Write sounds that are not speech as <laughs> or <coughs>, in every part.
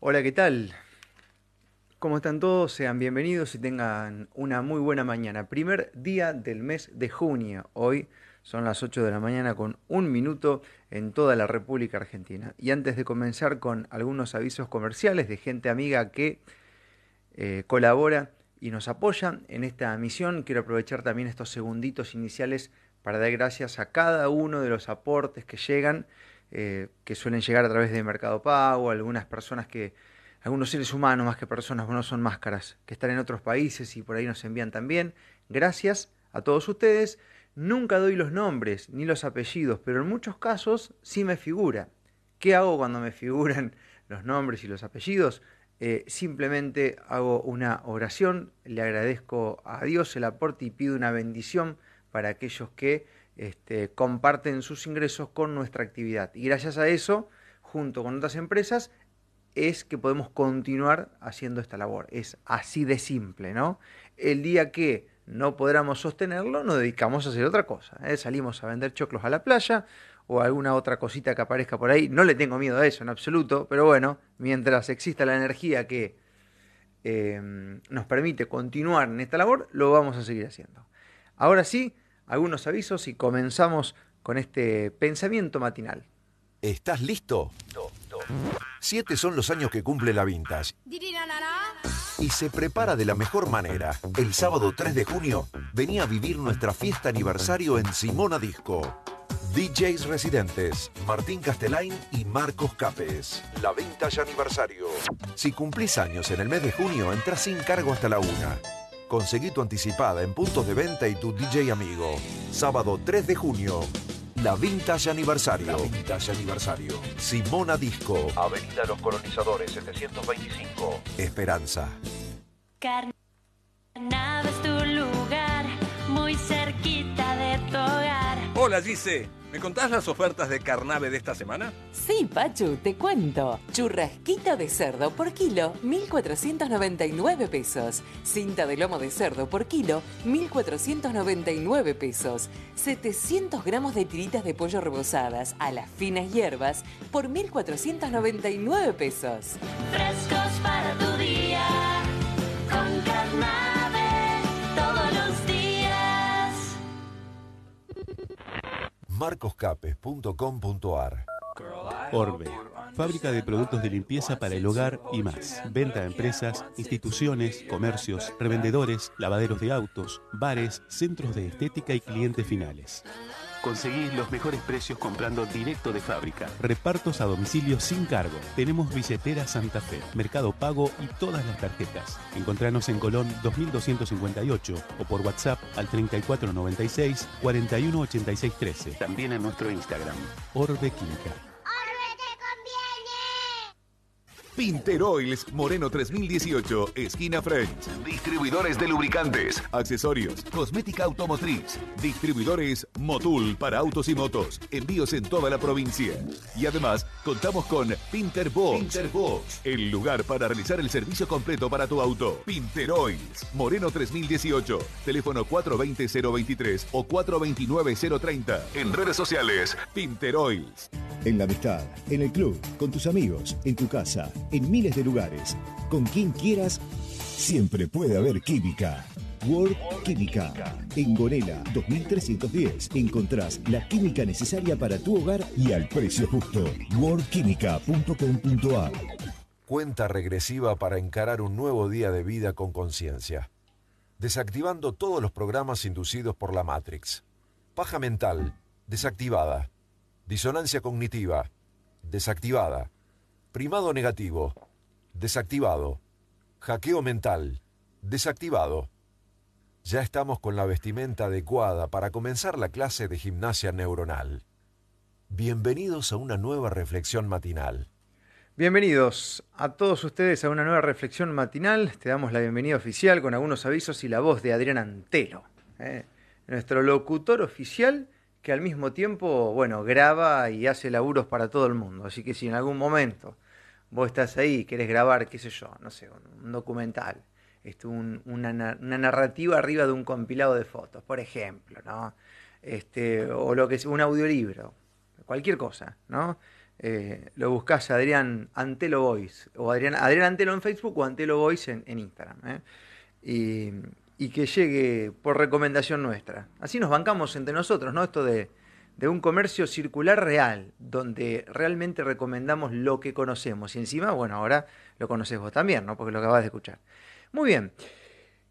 Hola, ¿qué tal? ¿Cómo están todos? Sean bienvenidos y tengan una muy buena mañana. Primer día del mes de junio. Hoy son las 8 de la mañana con un minuto en toda la República Argentina. Y antes de comenzar con algunos avisos comerciales de gente amiga que eh, colabora y nos apoya en esta misión, quiero aprovechar también estos segunditos iniciales para dar gracias a cada uno de los aportes que llegan, eh, que suelen llegar a través de Mercado Pago, algunas personas que, algunos seres humanos más que personas, no son máscaras, que están en otros países y por ahí nos envían también. Gracias a todos ustedes. Nunca doy los nombres ni los apellidos, pero en muchos casos sí me figura. ¿Qué hago cuando me figuran <laughs> los nombres y los apellidos? Eh, simplemente hago una oración, le agradezco a Dios el aporte y pido una bendición para aquellos que este, comparten sus ingresos con nuestra actividad. Y gracias a eso, junto con otras empresas, es que podemos continuar haciendo esta labor. Es así de simple, ¿no? El día que no podamos sostenerlo, nos dedicamos a hacer otra cosa. ¿eh? Salimos a vender choclos a la playa o alguna otra cosita que aparezca por ahí. No le tengo miedo a eso en absoluto, pero bueno, mientras exista la energía que eh, nos permite continuar en esta labor, lo vamos a seguir haciendo. Ahora sí, algunos avisos y comenzamos con este pensamiento matinal. ¿Estás listo? Siete son los años que cumple la Vintage. Y se prepara de la mejor manera. El sábado 3 de junio venía a vivir nuestra fiesta aniversario en Simona Disco. DJs residentes, Martín Castelain y Marcos Capes. La Vintage Aniversario. Si cumplís años en el mes de junio, entras sin cargo hasta la una. Conseguí tu anticipada en puntos de venta y tu DJ amigo. Sábado 3 de junio. La Vintage Aniversario. La Vintage Aniversario. Simona Disco. Avenida Los Colonizadores 725. Esperanza. Carnave es tu lugar, muy cerquita de tu hogar. Hola Gise, ¿me contás las ofertas de Carnave de esta semana? Sí, Pachu, te cuento. Churrasquito de cerdo por kilo, 1.499 pesos. Cinta de lomo de cerdo por kilo, 1.499 pesos. 700 gramos de tiritas de pollo rebozadas a las finas hierbas por 1.499 pesos. Frescos para tu día, con Carnave marcoscapes.com.ar Orbe, fábrica de productos de limpieza para el hogar y más. Venta a empresas, instituciones, comercios, revendedores, lavaderos de autos, bares, centros de estética y clientes finales. Conseguís los mejores precios comprando directo de fábrica. Repartos a domicilio sin cargo. Tenemos billetera Santa Fe, Mercado Pago y todas las tarjetas. Encontranos en Colón 2258 o por WhatsApp al 3496 418613. También en nuestro Instagram. Orbe Química. Pinter Oils Moreno 3018, esquina French. Distribuidores de lubricantes, accesorios, cosmética automotriz. Distribuidores Motul para autos y motos. Envíos en toda la provincia. Y además, contamos con Pinter Box. Pinter Box, el lugar para realizar el servicio completo para tu auto. Pinter Oils Moreno 3018, teléfono 420-023 o 429-030. En redes sociales, Pinter Oils. En la amistad, en el club, con tus amigos, en tu casa, en miles de lugares, con quien quieras, siempre puede haber química. World Química. En Gonela 2310 encontrás la química necesaria para tu hogar y al precio justo. worldquímica.com.ar Cuenta regresiva para encarar un nuevo día de vida con conciencia. Desactivando todos los programas inducidos por la Matrix. Paja mental, desactivada. Disonancia cognitiva, desactivada. Primado negativo, desactivado. Hackeo mental, desactivado. Ya estamos con la vestimenta adecuada para comenzar la clase de gimnasia neuronal. Bienvenidos a una nueva reflexión matinal. Bienvenidos a todos ustedes a una nueva reflexión matinal. Te damos la bienvenida oficial con algunos avisos y la voz de Adrián Antelo, ¿eh? nuestro locutor oficial que al mismo tiempo, bueno, graba y hace laburos para todo el mundo. Así que si en algún momento vos estás ahí y querés grabar, qué sé yo, no sé, un, documental, esto, un- una, na- una narrativa arriba de un compilado de fotos, por ejemplo, ¿no? Este, o lo que es un audiolibro, cualquier cosa, ¿no? eh, lo buscás Adrián Antelo Voice, o Adrián, Adrián Antelo en Facebook o Antelo Voice en, en Instagram. ¿eh? Y, y que llegue por recomendación nuestra. Así nos bancamos entre nosotros, ¿no? Esto de, de un comercio circular real, donde realmente recomendamos lo que conocemos. Y encima, bueno, ahora lo conoces vos también, ¿no? Porque lo acabas de escuchar. Muy bien.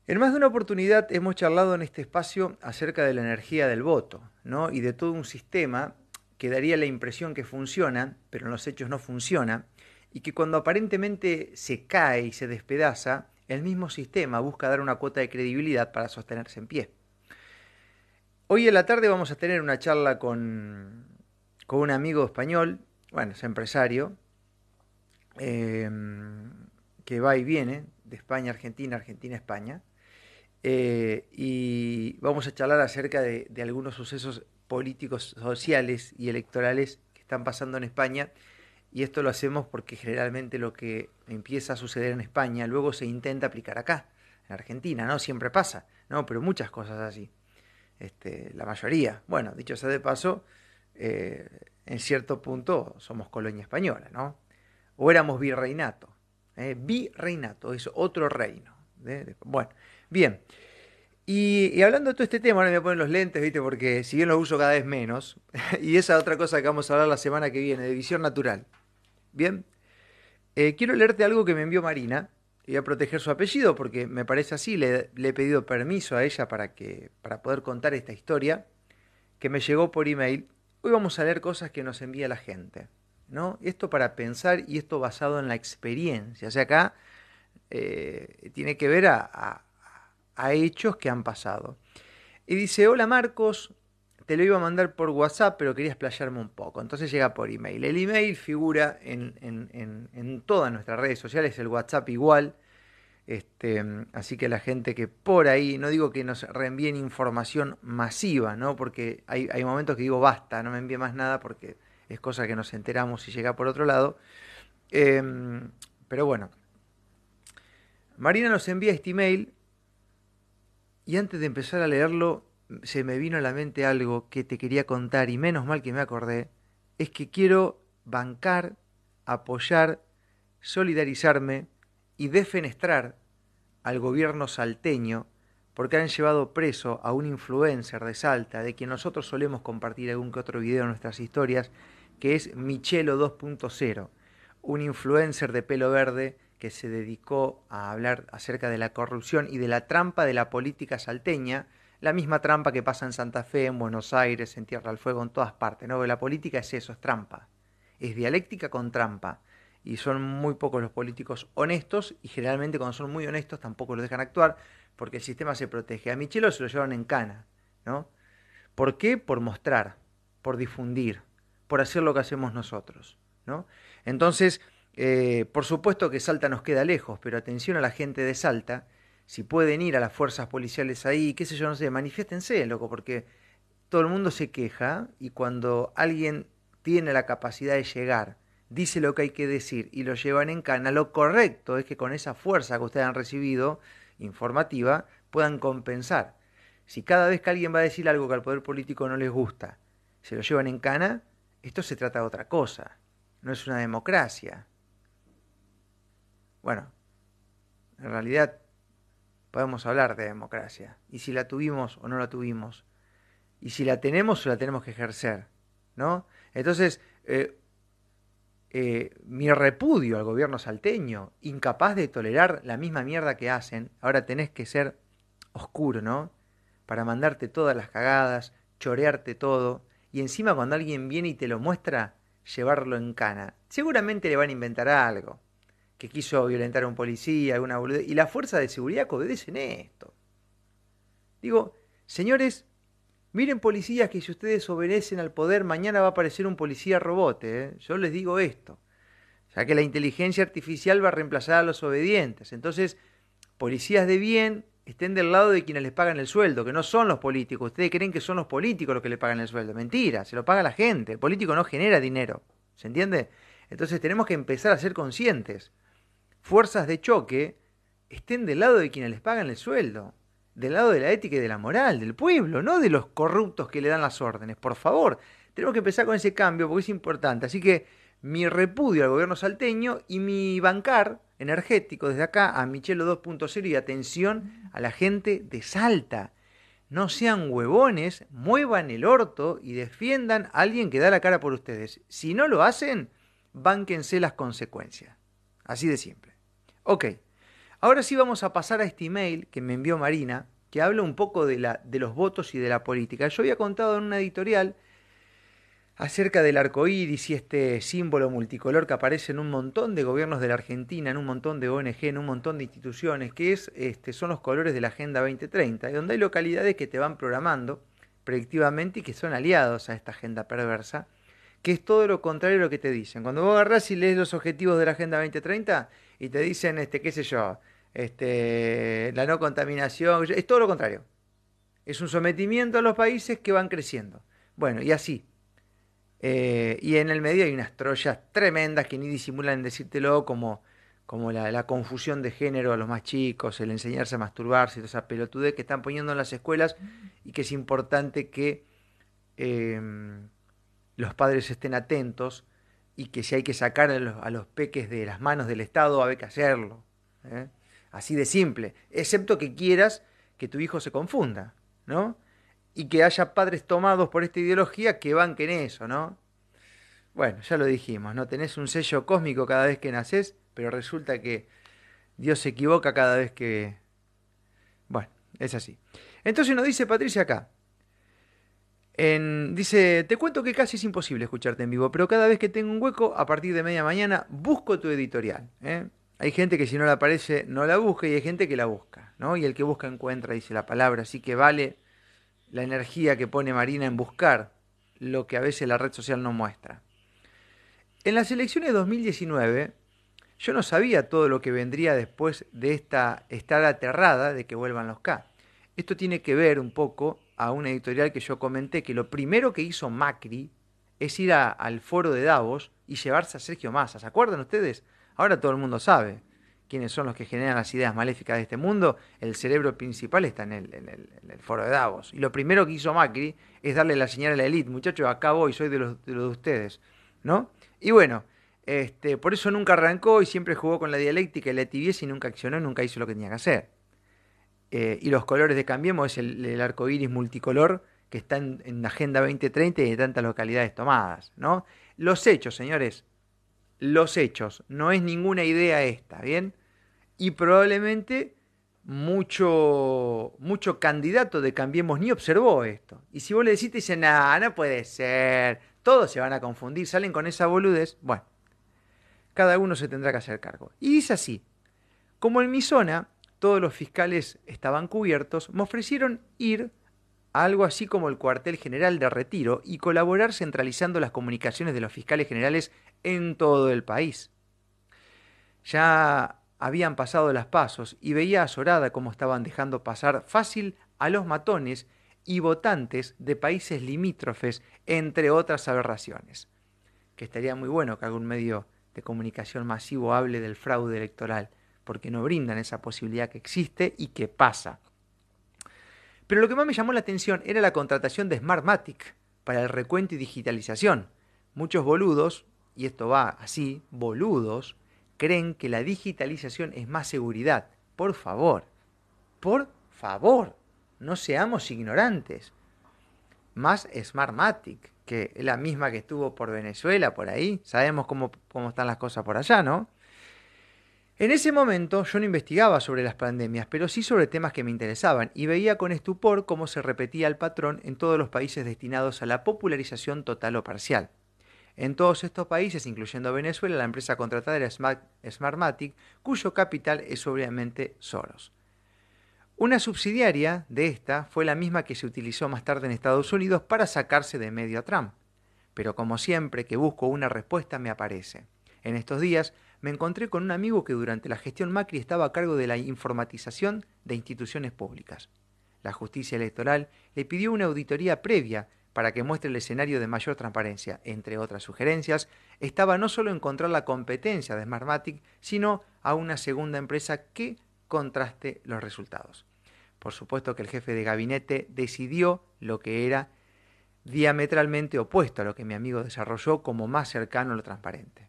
En más de una oportunidad hemos charlado en este espacio acerca de la energía del voto, ¿no? Y de todo un sistema que daría la impresión que funciona, pero en los hechos no funciona, y que cuando aparentemente se cae y se despedaza, el mismo sistema busca dar una cuota de credibilidad para sostenerse en pie. Hoy en la tarde vamos a tener una charla con, con un amigo español, bueno, es empresario, eh, que va y viene de España a Argentina, Argentina a España, eh, y vamos a charlar acerca de algunos sucesos políticos, sociales y electorales que están pasando en España. Y esto lo hacemos porque generalmente lo que empieza a suceder en España luego se intenta aplicar acá, en Argentina, ¿no? Siempre pasa, ¿no? Pero muchas cosas así. Este, la mayoría. Bueno, dicho sea de paso, eh, en cierto punto somos colonia española, ¿no? O éramos virreinato. ¿eh? Virreinato es otro reino. ¿eh? Bueno, bien. Y, hablando de todo este tema, ahora me ponen los lentes, ¿viste? Porque si bien los uso cada vez menos, <laughs> y esa otra cosa que vamos a hablar la semana que viene, de visión natural. Bien, eh, quiero leerte algo que me envió Marina, voy a proteger su apellido porque me parece así, le, le, he pedido permiso a ella para, que, para poder contar esta historia, que me llegó por email. Hoy vamos a leer cosas que nos envía la gente, ¿no? Esto para pensar y esto basado en la experiencia. O sea, acá eh, tiene que ver a, a a hechos que han pasado. Y dice, hola Marcos, te lo iba a mandar por WhatsApp, pero quería explayarme un poco. Entonces llega por email. El email figura en, en, en, todas nuestras redes sociales, el WhatsApp igual. Este, así que la gente que por ahí, no digo que nos reenvíen información masiva, ¿no? Porque hay, momentos que digo, basta, no me envíe más nada porque es cosa que nos enteramos y llega por otro lado. Eh, pero bueno, Marina nos envía este email y antes de empezar a leerlo, se me vino a la mente algo que te quería contar, y menos mal que me acordé, es que quiero bancar, apoyar, solidarizarme y defenestrar al gobierno salteño porque han llevado preso a un influencer de Salta, de quien nosotros solemos compartir algún que otro video en nuestras historias, que es Michelo 2.0, un influencer de pelo verde que se dedicó a hablar acerca de la corrupción y de la trampa de la política salteña, la misma trampa que pasa en Santa Fe, en Buenos Aires, en Tierra del Fuego, en todas partes. ¿no? La política es eso, es trampa. Es dialéctica con trampa. Y son muy pocos los políticos honestos y generalmente cuando son muy honestos tampoco los dejan actuar porque el sistema se protege. A Michelo se lo llevaron en cana. ¿no? ¿Por qué? Por mostrar, por difundir, por hacer lo que hacemos nosotros. ¿no? Entonces, eh, por supuesto que Salta nos queda lejos, pero atención a la gente de Salta, si pueden ir a las fuerzas policiales ahí, qué sé yo, no sé, manifiéstense, loco, porque todo el mundo se queja y cuando alguien tiene la capacidad de llegar, dice lo que hay que decir y lo llevan en cana, lo correcto es que con esa fuerza que ustedes han recibido, informativa, puedan compensar. Si cada vez que alguien va a decir algo que al poder político no les gusta, se lo llevan en cana, esto se trata de otra cosa, no es una democracia. Bueno, en realidad podemos hablar de democracia. Y si la tuvimos o no la tuvimos. Y si la tenemos o la tenemos que ejercer. ¿No? Entonces, eh, eh, mi repudio al gobierno salteño, incapaz de tolerar la misma mierda que hacen, ahora tenés que ser oscuro, ¿no? Para mandarte todas las cagadas, chorearte todo, y encima cuando alguien viene y te lo muestra, llevarlo en cana. Seguramente le van a inventar algo que quiso violentar a un policía, alguna boludez, y la fuerza de seguridad que obedecen esto. Digo, señores, miren policías que si ustedes obedecen al poder, mañana va a aparecer un policía robote. ¿eh? Yo les digo esto, ya que la inteligencia artificial va a reemplazar a los obedientes. Entonces, policías de bien estén del lado de quienes les pagan el sueldo, que no son los políticos. Ustedes creen que son los políticos los que le pagan el sueldo. Mentira, se lo paga la gente. El político no genera dinero. ¿Se entiende? Entonces tenemos que empezar a ser conscientes fuerzas de choque estén del lado de quienes les pagan el sueldo, del lado de la ética y de la moral, del pueblo, no de los corruptos que le dan las órdenes. Por favor, tenemos que empezar con ese cambio porque es importante. Así que mi repudio al gobierno salteño y mi bancar energético desde acá a Michelo 2.0 y atención a la gente de Salta. No sean huevones, muevan el orto y defiendan a alguien que da la cara por ustedes. Si no lo hacen, bánquense las consecuencias. Así de simple. Ok, ahora sí vamos a pasar a este email que me envió Marina, que habla un poco de, los votos y de la política. Yo había contado en una editorial acerca del arco iris y este símbolo multicolor que aparece en un montón de gobiernos de la Argentina, en un montón de ONG, en un montón de instituciones, que es, este, son los colores de la Agenda 2030, donde hay localidades que te van programando predictivamente y que son aliados a esta agenda perversa, que es todo lo contrario a lo que te dicen. Cuando vos agarrás y lees los objetivos de la Agenda 2030 y te dicen, este, qué sé yo, este, la no contaminación, es todo lo contrario. Es un sometimiento a los países que van creciendo. Bueno, y así, eh, y en el medio hay unas troyas tremendas que ni disimulan en decírtelo, como, como la, confusión de género a los más chicos, el enseñarse a masturbarse, toda esa pelotudez que están poniendo en las escuelas y que es importante que em, los padres estén atentos y que si hay que sacar a los, peques de las manos del Estado, hay que hacerlo. ¿eh? Así de simple, excepto que quieras que tu hijo se confunda, ¿no? y que haya padres tomados por esta ideología que banquen eso, ¿no? Bueno, ya lo dijimos, ¿no? Tenés un sello cósmico cada vez que naces, pero resulta que Dios se equivoca cada vez que... Bueno, es así. Entonces nos dice Patricia acá. Dice, te cuento que casi es imposible escucharte en vivo, pero cada vez que tengo un hueco, a partir de media mañana, busco tu editorial. ¿eh? Hay gente que si no la aparece, no la busca y hay gente que la busca. Y el que busca encuentra, dice la palabra, así que vale la energía que pone Marina en buscar lo que a veces la red social no muestra. En las elecciones de 2019, yo no sabía todo lo que vendría después de esta estar aterrada de que vuelvan los K. Esto tiene que ver un poco a una editorial que yo comenté que lo primero que hizo Macri es ir al foro de Davos y llevarse a Sergio Massa. ¿Se acuerdan ustedes? Ahora todo el mundo sabe quiénes son los que generan las ideas maléficas de este mundo, el cerebro principal está en el, foro de Davos. Y lo primero que hizo Macri es darle la señal a la élite, muchachos, acá voy, soy de los de, ustedes. ¿no? Y bueno, este, por eso nunca arrancó y siempre jugó con la dialéctica y la tibieza y nunca accionó, nunca hizo lo que tenía que hacer. Eh, y los colores de Cambiemos es el, arco iris multicolor que está en, en Agenda 2030 y de tantas localidades tomadas. ¿no? Los hechos, señores, los hechos. No es ninguna idea esta, ¿bien? Y probablemente mucho, mucho candidato de Cambiemos ni observó esto. Y si vos le decís, te dicen, no puede ser, todos se van a confundir, salen con esa boludez. Bueno, cada uno se tendrá que hacer cargo. Y dice así, como en mi zona todos los fiscales estaban cubiertos, me ofrecieron ir algo así como el cuartel general de retiro y colaborar centralizando las comunicaciones de los fiscales generales en todo el país. Ya habían pasado las pasos y veía azorada cómo estaban dejando pasar fácil a los matones y votantes de países limítrofes, entre otras aberraciones. Que estaría muy bueno que algún medio de comunicación masivo hable del fraude electoral, porque no brindan esa posibilidad que existe y que pasa. Pero lo que más me llamó la atención era la contratación de Smartmatic para el recuento y digitalización. Muchos boludos, y esto va así, boludos, creen que la digitalización es más seguridad. Por favor, por favor, no seamos ignorantes. Más Smartmatic, que es la misma que estuvo por Venezuela, por ahí. Sabemos cómo, cómo están las cosas por allá, ¿no? En ese momento yo no investigaba sobre las pandemias, pero sí sobre temas que me interesaban y veía con estupor cómo se repetía el patrón en todos los países destinados a la popularización total o parcial. En todos estos países, incluyendo Venezuela, la empresa contratada era Smartmatic, cuyo capital es obviamente Soros. Una subsidiaria de esta fue la misma que se utilizó más tarde en Estados Unidos para sacarse de medio a Trump. Pero como siempre que busco una respuesta me aparece. En estos días me encontré con un amigo que durante la gestión Macri estaba a cargo de la informatización de instituciones públicas. La justicia electoral le pidió una auditoría previa para que muestre el escenario de mayor transparencia. Entre otras sugerencias, estaba no solo encontrar la competencia de Smartmatic, sino a una segunda empresa que contraste los resultados. Por supuesto que el jefe de gabinete decidió lo que era diametralmente opuesto a lo que mi amigo desarrolló como más cercano a lo transparente.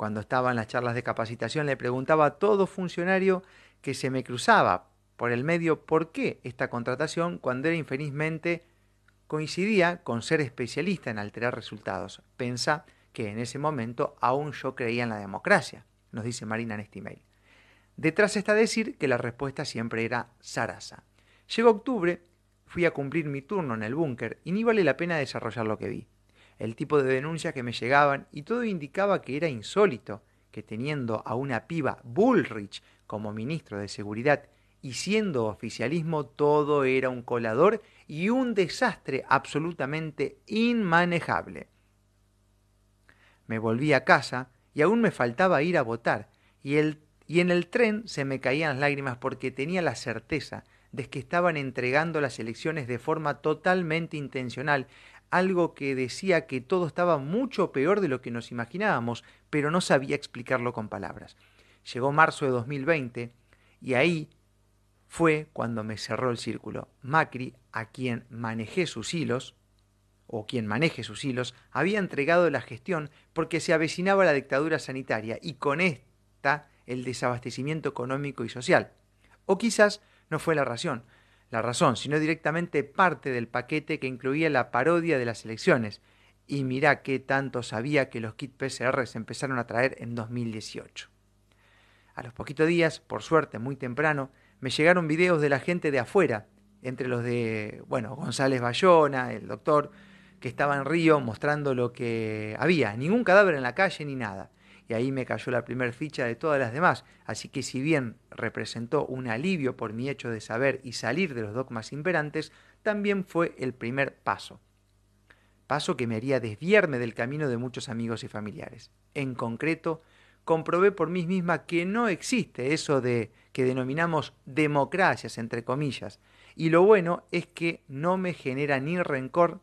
Cuando estaba en las charlas de capacitación le preguntaba a todo funcionario que se me cruzaba por el medio por qué esta contratación cuando era infelizmente coincidía con ser especialista en alterar resultados. Pensa que en ese momento aún yo creía en la democracia, nos dice Marina en este email. Detrás está decir que la respuesta siempre era Sarasa. Llegó octubre, fui a cumplir mi turno en el búnker y ni vale la pena desarrollar lo que vi. El tipo de denuncias que me llegaban y todo indicaba que era insólito que teniendo a una piba Bullrich como ministro de Seguridad y siendo oficialismo todo era un colador y un desastre absolutamente inmanejable. Me volví a casa y aún me faltaba ir a votar y, el, y en el tren se me caían las lágrimas porque tenía la certeza de que estaban entregando las elecciones de forma totalmente intencional, algo que decía que todo estaba mucho peor de lo que nos imaginábamos, pero no sabía explicarlo con palabras. Llegó marzo de 2020 y ahí fue cuando me cerró el círculo. Macri, a quien manejé sus hilos, o quien maneje sus hilos, había entregado la gestión porque se avecinaba la dictadura sanitaria y con esta el desabastecimiento económico y social. O quizás no fue la razón, la razón, sino directamente parte del paquete que incluía la parodia de las elecciones. Y mirá qué tanto sabía que los kits PCR se empezaron a traer en 2018. A los poquitos días, por suerte muy temprano, me llegaron videos de la gente de afuera, entre los de, bueno, González Bayona, el doctor, que estaba en Río mostrando lo que había, ningún cadáver en la calle ni nada. Y ahí me cayó la primer ficha de todas las demás. Así que si bien representó un alivio por mi hecho de saber y salir de los dogmas imperantes, también fue el primer paso. Paso que me haría desviarme del camino de muchos amigos y familiares. En concreto, comprobé por mí misma que no existe eso de que denominamos democracias, entre comillas. Y lo bueno es que no me genera ni rencor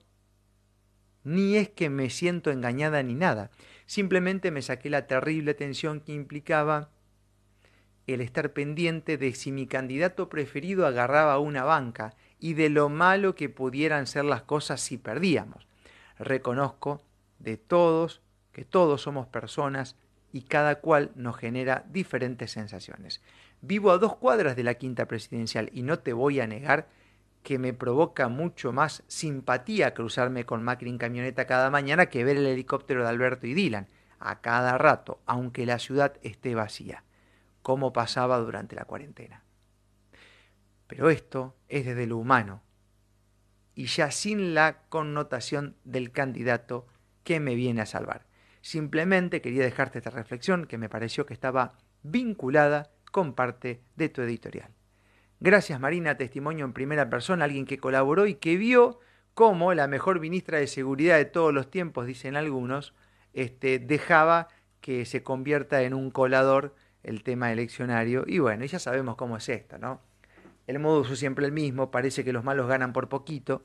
ni es que me siento engañada ni nada. Simplemente me saqué la terrible tensión que implicaba el estar pendiente de si mi candidato preferido agarraba una banca y de lo malo que pudieran ser las cosas si perdíamos. Reconozco de todos que todos somos personas y cada cual nos genera diferentes sensaciones. Vivo a dos cuadras de la quinta presidencial y no te voy a negar que me provoca mucho más simpatía cruzarme con Macri en camioneta cada mañana que ver el helicóptero de Alberto y Dylan, a cada rato, aunque la ciudad esté vacía, como pasaba durante la cuarentena. Pero esto es desde lo humano, y ya sin la connotación del candidato que me viene a salvar. Simplemente quería dejarte esta reflexión que me pareció que estaba vinculada con parte de tu editorial. Gracias Marina, testimonio en primera persona, alguien que colaboró y que vio cómo la mejor ministra de Seguridad de todos los tiempos, dicen algunos, este, dejaba que se convierta en un colador el tema eleccionario. Y bueno, ya sabemos cómo es esto, ¿no? El modus es siempre el mismo, parece que los malos ganan por poquito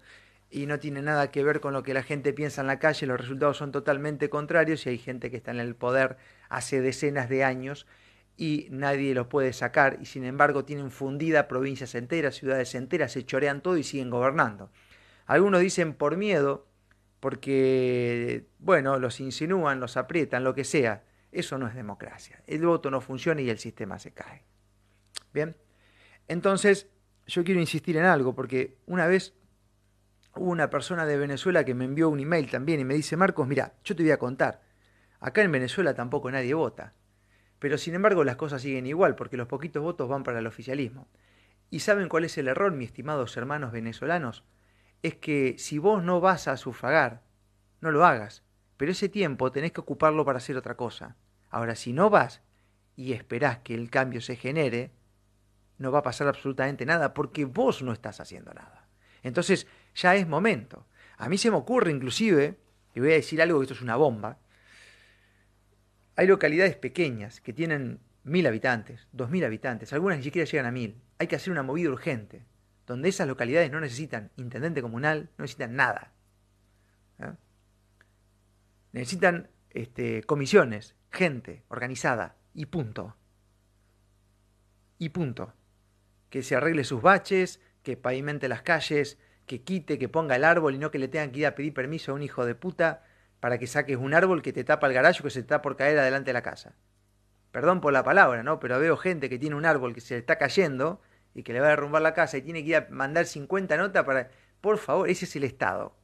y no tiene nada que ver con lo que la gente piensa en la calle, los resultados son totalmente contrarios y hay gente que está en el poder hace decenas de años y nadie lo puede sacar y sin embargo tienen fundida provincias enteras, ciudades enteras, se chorean todo y siguen gobernando. Algunos dicen por miedo, porque, bueno, los insinúan, los aprietan, lo que sea. Eso no es democracia. El voto no funciona y el sistema se cae. Bien, entonces yo quiero insistir en algo, porque una vez hubo una persona de Venezuela que me envió un email también y me dice, Marcos, mira, yo te voy a contar, acá en Venezuela tampoco nadie vota. Pero sin embargo las cosas siguen igual, porque los poquitos votos van para el oficialismo. ¿Y saben cuál es el error, mis estimados hermanos venezolanos? Es que si vos no vas a sufragar, no lo hagas, pero ese tiempo tenés que ocuparlo para hacer otra cosa. Ahora, si no vas y esperás que el cambio se genere, no va a pasar absolutamente nada, porque vos no estás haciendo nada. Entonces, ya es momento. A mí se me ocurre inclusive, y voy a decir algo que esto es una bomba, hay localidades pequeñas que tienen mil habitantes, dos mil habitantes, algunas ni siquiera llegan a mil. Hay que hacer una movida urgente, donde esas localidades no necesitan intendente comunal, no necesitan nada. ¿eh? Necesitan este, comisiones, gente organizada, y punto. Y punto. Que se arregle sus baches, que pavimente las calles, que quite, que ponga el árbol y no que le tengan que ir a pedir permiso a un hijo de puta para que saques un árbol que te tapa el garaje que se está por caer adelante de la casa. Perdón por la palabra, ¿no? Pero veo gente que tiene un árbol que se le está cayendo y que le va a derrumbar la casa y tiene que ir a mandar 50 notas para... Por favor, ese es el Estado.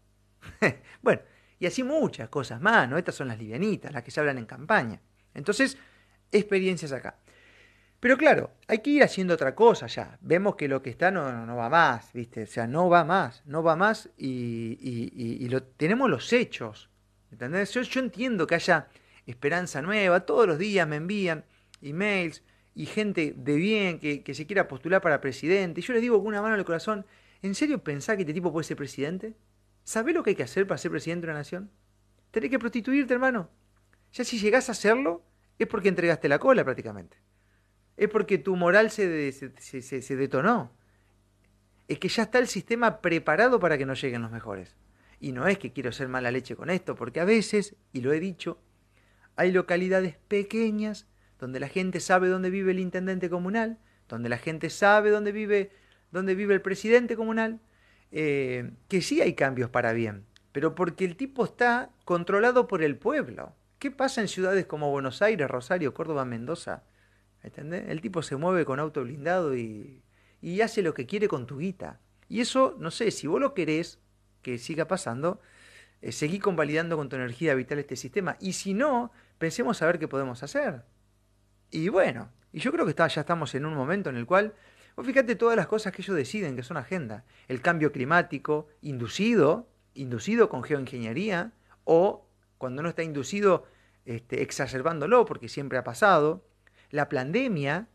<laughs> bueno, y así muchas cosas más, ¿no? Estas son las livianitas, las que se hablan en campaña. Entonces, experiencias acá. Pero claro, hay que ir haciendo otra cosa ya. Vemos que lo que está no, no va más, ¿viste? O sea, no va más, no va más y, y, y lo, tenemos los hechos. ¿Entendés? Yo, yo entiendo que haya esperanza nueva, todos los días me envían emails y gente de bien que, se quiera postular para presidente. Y yo les digo con una mano en el corazón, ¿en serio pensás que este tipo puede ser presidente? ¿Sabés lo que hay que hacer para ser presidente de una nación? Tenés que prostituirte, hermano. Ya si llegás a hacerlo, es porque entregaste la cola prácticamente. Es porque tu moral se, se- se detonó. Es que ya está el sistema preparado para que no lleguen los mejores. Y no es que quiero ser mala leche con esto, porque a veces, y lo he dicho, hay localidades pequeñas donde la gente sabe dónde vive el intendente comunal, donde la gente sabe dónde vive, dónde vive el presidente comunal, eh, que sí hay cambios para bien, pero porque el tipo está controlado por el pueblo. ¿Qué pasa en ciudades como Buenos Aires, Rosario, Córdoba, Mendoza? ¿Entendés? El tipo se mueve con auto blindado y, y hace lo que quiere con tu guita. Y eso, no sé, si vos lo querés que siga pasando, eh, seguí convalidando con tu energía vital este sistema. Y si no, pensemos a ver qué podemos hacer. Y bueno, y yo creo que está, ya estamos en un momento en el cual, vos fíjate todas las cosas que ellos deciden que son agenda. El cambio climático, inducido, inducido con geoingeniería, o cuando no está inducido, este, exacerbándolo, porque siempre ha pasado. La pandemia,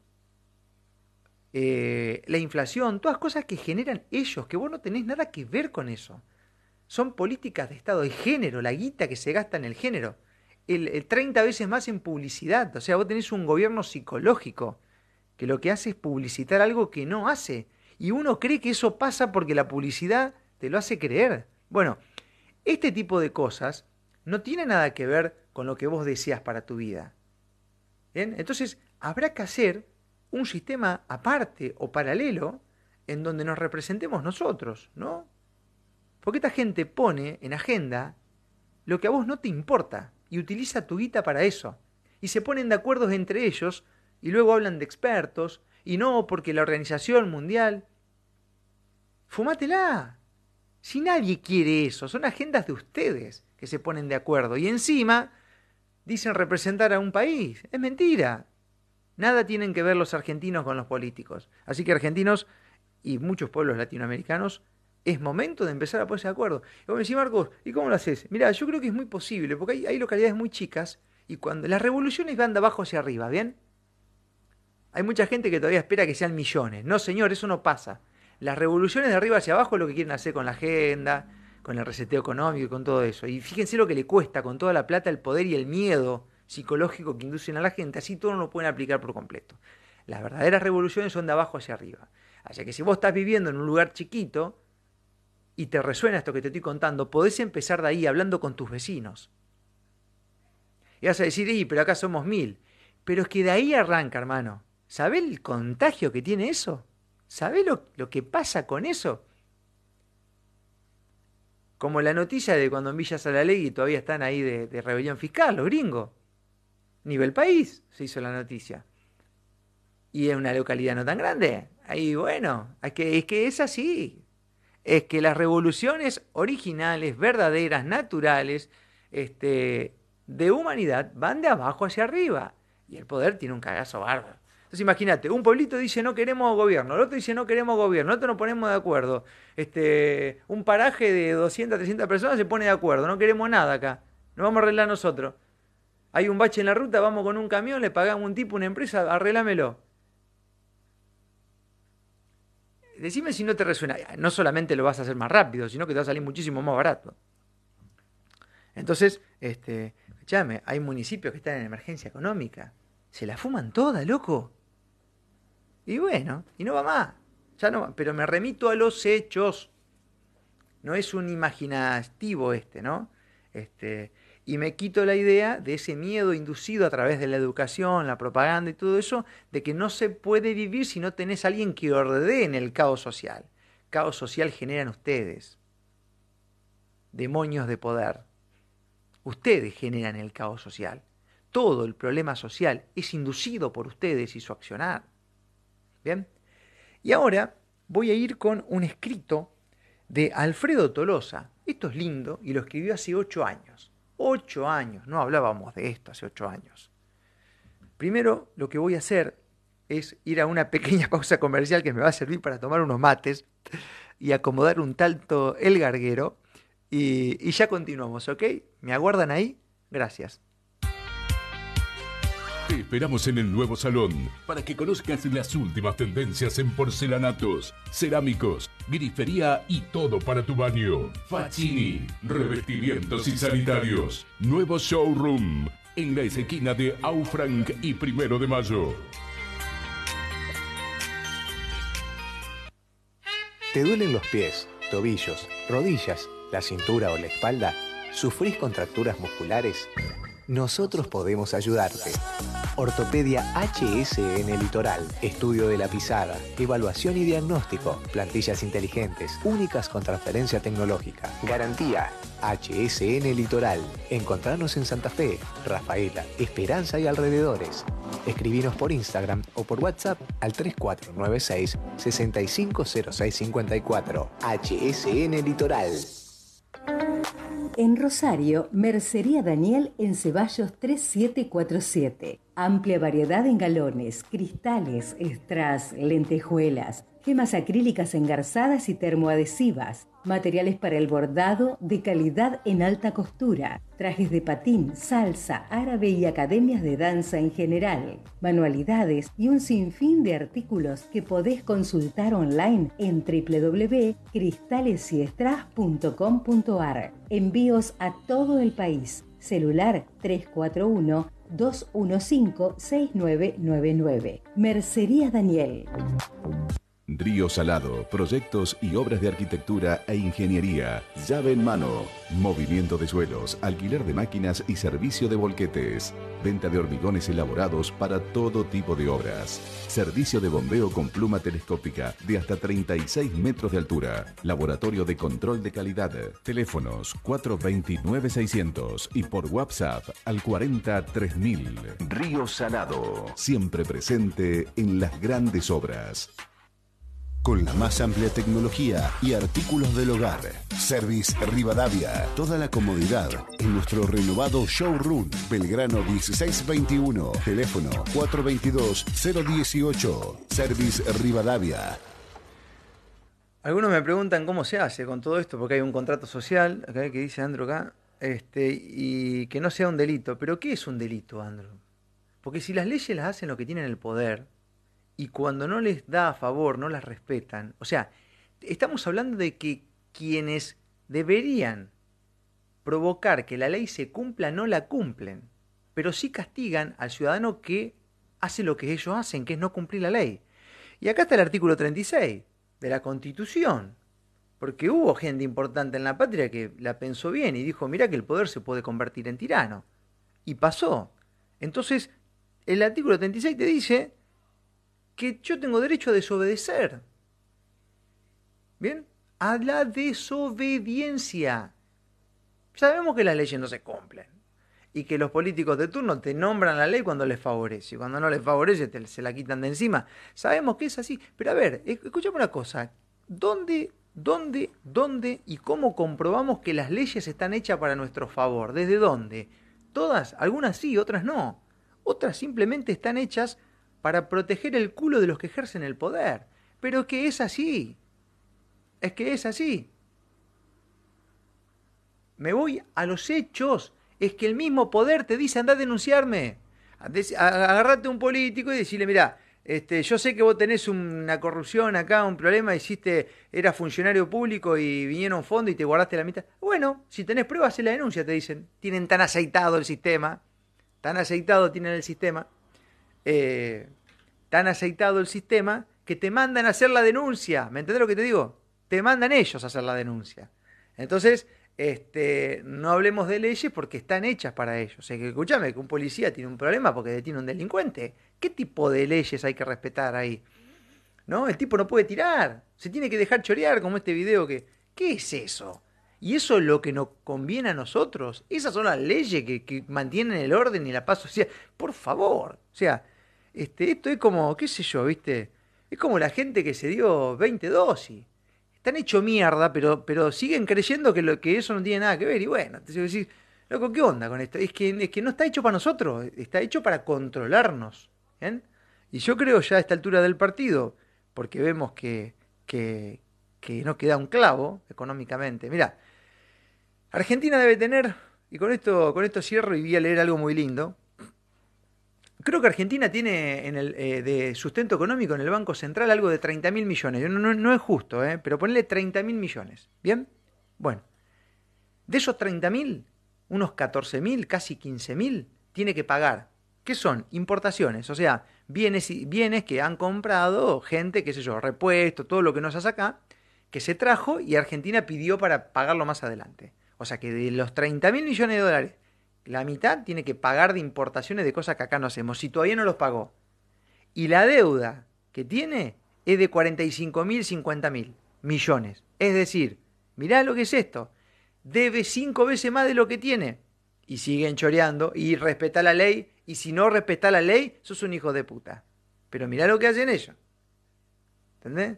eh, la inflación, todas cosas que generan ellos, que vos no tenés nada que ver con eso. Son políticas de Estado, de género, la guita que se gasta en el género. El, el 30 veces más en publicidad. O sea, vos tenés un gobierno psicológico que lo que hace es publicitar algo que no hace. Y uno cree que eso pasa porque la publicidad te lo hace creer. Bueno, este tipo de cosas no tiene nada que ver con lo que vos deseas para tu vida. Entonces, habrá que hacer un sistema aparte o paralelo en donde nos representemos nosotros, ¿no? Porque esta gente pone en agenda lo que a vos no te importa y utiliza tu guita para eso. Y se ponen de acuerdo entre ellos y luego hablan de expertos y no porque la Organización Mundial... Fumátela. Si nadie quiere eso, son agendas de ustedes que se ponen de acuerdo. Y encima dicen representar a un país. Es mentira. Nada tienen que ver los argentinos con los políticos. Así que argentinos y muchos pueblos latinoamericanos, es momento de empezar a ponerse de acuerdo. Y vos me decís, Marcos, ¿y cómo lo haces? Mira, yo creo que es muy posible, porque hay, localidades muy chicas y cuando las revoluciones van de abajo hacia arriba, ¿bien? Hay mucha gente que todavía espera que sean millones. No, señor, eso no pasa. Las revoluciones de arriba hacia abajo es lo que quieren hacer con la agenda, con el reseteo económico y con todo eso. Y fíjense lo que le cuesta con toda la plata, el poder y el miedo psicológico que inducen a la gente. Así todo no lo pueden aplicar por completo. Las verdaderas revoluciones son de abajo hacia arriba. Así que si vos estás viviendo en un lugar chiquito y te resuena esto que te estoy contando, podés empezar de ahí hablando con tus vecinos. Y vas a decir, y, pero acá somos mil. Pero es que de ahí arranca, hermano. ¿Sabés el contagio que tiene eso? ¿Sabés lo, lo que pasa con eso? Como la noticia de cuando en Villa Salalegui todavía están ahí de, de rebelión fiscal, los gringos. Nivel país se hizo la noticia. Y en una localidad no tan grande. Ahí, bueno, es que, es que es así. Es que las revoluciones originales, verdaderas, naturales, este, de humanidad, van de abajo hacia arriba. Y el poder tiene un cagazo bárbaro. Entonces imagínate, un pueblito dice no queremos gobierno, el otro dice no queremos gobierno, nosotros nos ponemos de acuerdo. Este, un paraje de 200, 300 personas se pone de acuerdo, no queremos nada acá, nos vamos a arreglar nosotros. Hay un bache en la ruta, vamos con un camión, le pagamos un tipo, una empresa, arreglámelo. Decime si no te resuena. No solamente lo vas a hacer más rápido, sino que te va a salir muchísimo más barato. Entonces, este, escuchame, hay municipios que están en emergencia económica. Se la fuman toda, loco. Y bueno, y no va más. Ya no. Pero me remito a los hechos. No es un imaginativo este, ¿no? Este, y me quito la idea de ese miedo inducido a través de la educación, la propaganda y todo eso, de que no se puede vivir si no tenés a alguien que ordene el caos social. caos social generan ustedes. Demonios de poder. Ustedes generan el caos social. Todo el problema social es inducido por ustedes y su accionar. Bien. Y ahora voy a ir con un escrito de Alfredo Tolosa. Esto es lindo y lo escribió hace ocho años. Ocho años, no hablábamos de esto hace ocho años. Primero lo que voy a hacer es ir a una <laughs> pequeña pausa comercial que me va a servir para tomar unos mates y acomodar un talto el garguero. Y, y ya continuamos, ¿ok? ¿Me aguardan ahí? Gracias. Te esperamos en el nuevo salón para que conozcas las últimas tendencias en porcelanatos, cerámicos, grifería y todo para tu baño. Facini, revestimientos y sanitarios. Nuevo showroom en la esquina de Aufranc y Primero de Mayo. ¿Te duelen los pies, tobillos, rodillas, la cintura o la espalda? ¿Sufrís contracturas musculares? Nosotros podemos ayudarte. Ortopedia HSN Litoral, estudio de la pisada, evaluación y diagnóstico, plantillas inteligentes, únicas con transferencia tecnológica. Garantía HSN Litoral. Encontrarnos en Santa Fe, Rafaela, Esperanza y alrededores. Escribinos por Instagram o por WhatsApp al 3496 650654. HSN Litoral. En Rosario, Mercería Daniel en Ceballos 3747. Amplia variedad en galones, cristales, strass, lentejuelas, gemas acrílicas engarzadas y termoadhesivas, materiales para el bordado de calidad en alta costura, trajes de patín, salsa, árabe y academias de danza en general, manualidades y un sinfín de artículos que podés consultar online en www.cristalesyestras.com.ar. Envíos a todo el país. Celular 341 215-6999. Mercería Daniel. Río Salado, proyectos y obras de arquitectura e ingeniería. Llave en mano. Movimiento de suelos, alquiler de máquinas y servicio de volquetes. Venta de hormigones elaborados para todo tipo de obras. Servicio de bombeo con pluma telescópica de hasta 36 metros de altura. Laboratorio de control de calidad. Teléfonos 429-600 y por WhatsApp al 43000. Río Salado. Siempre presente en las grandes obras. Con la más amplia tecnología y artículos del hogar. Service Rivadavia. Toda la comodidad en nuestro renovado showroom. Belgrano 1621. Teléfono 422-018. Service Rivadavia. Algunos me preguntan cómo se hace con todo esto, porque hay un contrato social, acá que dice Andro acá, este, y que no sea un delito. Pero ¿qué es un delito, Andro? Porque si las leyes las hacen los que tienen el poder, y cuando no les da a favor, no las respetan, o sea, estamos hablando de que quienes deberían provocar que la ley se cumpla no la cumplen, pero sí castigan al ciudadano que hace lo que ellos hacen, que es no cumplir la ley. Y acá está el artículo 36 de la Constitución, porque hubo gente importante en la patria que la pensó bien y dijo, mira que el poder se puede convertir en tirano. Y pasó. Entonces, el artículo 36 te dice que yo tengo derecho a desobedecer. ¿Bien? A la desobediencia. Sabemos que las leyes no se cumplen y que los políticos de turno te nombran la ley cuando les favorece y cuando no les favorece te, se la quitan de encima. Sabemos que es así. Pero a ver, escúchame una cosa. ¿Dónde, dónde, dónde y cómo comprobamos que las leyes están hechas para nuestro favor? ¿Desde dónde? Todas, algunas sí, otras no. Otras simplemente están hechas para proteger el culo de los que ejercen el poder. Pero que es así. Es que es así. Me voy a los hechos. Es que el mismo poder te dice anda a denunciarme. Agarrate a un político y decirle, mira, este, yo sé que vos tenés una corrupción acá, un problema, hiciste, eras funcionario público y vinieron un fondo y te guardaste la mitad. Bueno, si tenés pruebas, hace la denuncia, te dicen. Tienen tan aceitado el sistema, tan aceitado tienen el sistema, eh, tan aceitado el sistema que te mandan a hacer la denuncia. ¿Me entendés lo que te digo? Te mandan ellos a hacer la denuncia. Entonces, este, no hablemos de leyes porque están hechas para ellos. O sea, que escúchame, que un policía tiene un problema porque detiene a un delincuente. ¿Qué tipo de leyes hay que respetar ahí? ¿No? El tipo no puede tirar. Se tiene que dejar chorear como este video que... ¿Qué es eso? ¿Y eso es lo que nos conviene a nosotros? Esas son las leyes que, que mantienen el orden y la paz social. Por favor. O sea, este, esto es como, qué sé yo, ¿viste? Es como la gente que se dio 20 dosis. Están hecho mierda, pero, pero siguen creyendo que, lo, que eso no tiene nada que ver. Y bueno, te decir, loco, ¿qué onda con esto? Es que, es que no está hecho para nosotros, está hecho para controlarnos. Y yo creo ya a esta altura del partido, porque vemos que, que, que no queda un clavo económicamente. Mira, Argentina debe tener, y con esto, con esto cierro y voy a leer algo muy lindo. Creo que Argentina tiene en el, eh, de sustento económico en el Banco Central algo de 30 mil millones. No, no, es justo, eh, pero ponle 30 mil millones. ¿Bien? Bueno, de esos 30 mil, unos 14 mil, casi 15 mil, tiene que pagar. ¿Qué son? Importaciones, o sea, bienes, bienes que han comprado gente, qué sé yo, repuesto, todo lo que nos hace acá, que se trajo y Argentina pidió para pagarlo más adelante. O sea que de los 30 mil millones de dólares la mitad tiene que pagar de importaciones de cosas que acá no hacemos, si todavía no los pagó. Y la deuda que tiene es de 45 mil, 50 mil millones. Es decir, mirá lo que es esto. Debe cinco veces más de lo que tiene. Y siguen choreando y respeta la ley. Y si no respeta la ley, sos un hijo de puta. Pero mirá lo que hacen ellos. ¿Entendés?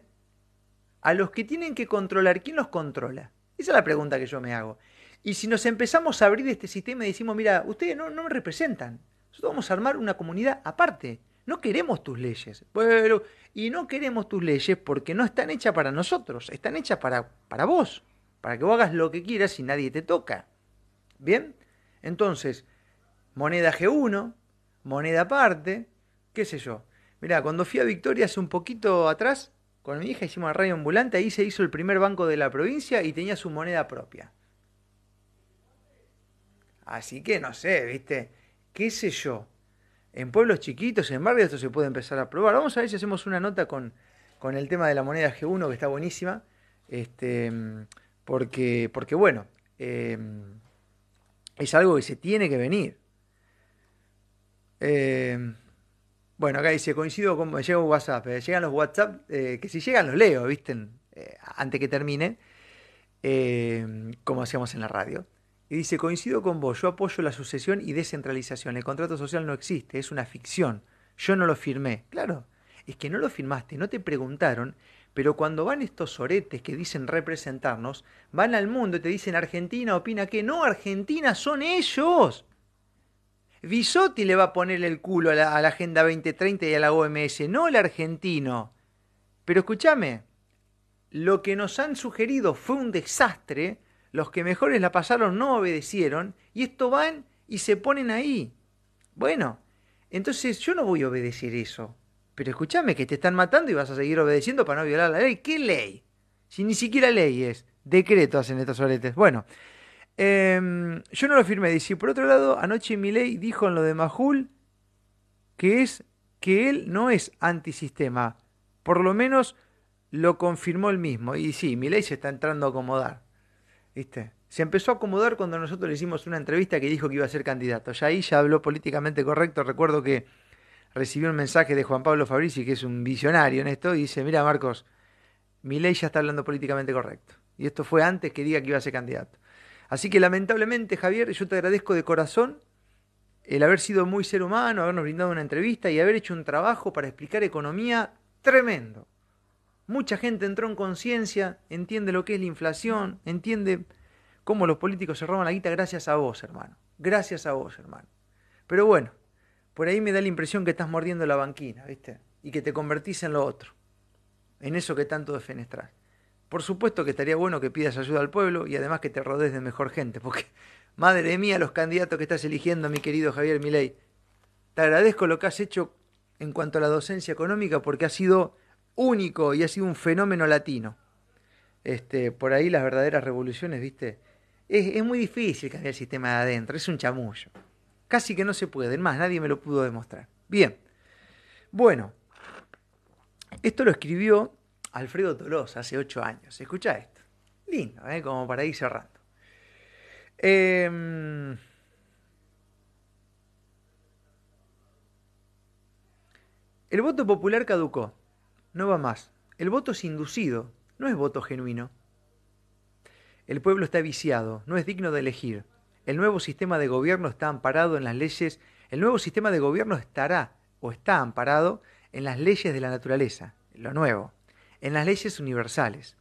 A los que tienen que controlar, ¿quién los controla? Esa es la pregunta que yo me hago. Y si nos empezamos a abrir este sistema y decimos, mira, ustedes no, me representan, nosotros vamos a armar una comunidad aparte. No queremos tus leyes. Pero, y no queremos tus leyes porque no están hechas para nosotros, están hechas para, para vos, para que vos hagas lo que quieras y nadie te toca. ¿Bien? Entonces, moneda G1, moneda aparte, qué sé yo. Mira, cuando fui a Victoria hace un poquito atrás, con mi hija hicimos la radio ambulante, ahí se hizo el primer banco de la provincia y tenía su moneda propia. Así que no sé, ¿viste? ¿Qué sé yo? En pueblos chiquitos, en barrios, esto se puede empezar a probar. Vamos a ver si hacemos una nota con, con el tema de la moneda G1, que está buenísima. Este, porque, porque bueno, eh, es algo que se tiene que venir. Eh, bueno, acá dice, coincido con, llega un WhatsApp, eh, llegan los WhatsApp, eh, que si llegan los leo, ¿viste? Eh, antes que termine, como hacíamos en la radio. Y dice, coincido con vos, yo apoyo la sucesión y descentralización. El contrato social no existe, es una ficción. Yo no lo firmé. Claro, es que no lo firmaste, no te preguntaron, pero cuando van estos oretes que dicen representarnos, van al mundo y te dicen Argentina opina que no, Argentina son ellos. Bisotti le va a poner el culo a la, a la Agenda 2030 y a la OMS, no el argentino. Pero escúchame, lo que nos han sugerido fue un desastre los que mejores la pasaron no obedecieron y esto van y se ponen ahí. Bueno, entonces yo no voy a obedecer eso. Pero escúchame que te están matando y vas a seguir obedeciendo para no violar la ley. ¿Qué ley? Si ni siquiera ley es. Decreto hacen estos soletes. Bueno, eh, yo no lo firmé. Dice, por otro lado, anoche ley dijo en lo de Majul que es que él no es antisistema. Por lo menos lo confirmó él mismo. Y sí, ley se está entrando a acomodar. Se empezó a acomodar cuando nosotros le hicimos una entrevista que dijo que iba a ser candidato. Ya ahí ya habló políticamente correcto. Recuerdo que recibió un mensaje de Juan Pablo Fabrici, que es un visionario en esto, y dice, mira Marcos, mi ley ya está hablando políticamente correcto. Y esto fue antes que diga que iba a ser candidato. Así que lamentablemente, Javier, yo te agradezco de corazón el haber sido muy ser humano, habernos brindado una entrevista y haber hecho un trabajo para explicar economía tremendo. Mucha gente entró en conciencia, entiende lo que es la inflación, entiende cómo los políticos se roban la guita gracias a vos, hermano. Gracias a vos, hermano. Pero bueno, por ahí me da la impresión que estás mordiendo la banquina, ¿viste? Y que te convertís en lo otro, en eso que tanto defenestrás. Por supuesto que estaría bueno que pidas ayuda al pueblo y además que te rodees de mejor gente, porque, <laughs> madre mía, los candidatos que estás eligiendo, mi querido Javier Milei, te agradezco lo que has hecho en cuanto a la docencia económica porque ha sido único y ha sido un fenómeno latino. Este, por ahí las verdaderas revoluciones, ¿viste? Es, es, muy difícil cambiar el sistema de adentro, es un chamullo. Casi que no se puede, más, nadie me lo pudo demostrar. Bien, bueno, esto lo escribió Alfredo Tolosa hace ocho años. Escucha esto. Lindo, ¿eh? como para ir cerrando. Eh, el voto popular caducó. No va más. El voto es inducido, no es voto genuino. El pueblo está viciado, no es digno de elegir. El nuevo sistema de gobierno está amparado en las leyes, el nuevo sistema de gobierno estará o está amparado en las leyes de la naturaleza, lo nuevo, en las leyes universales.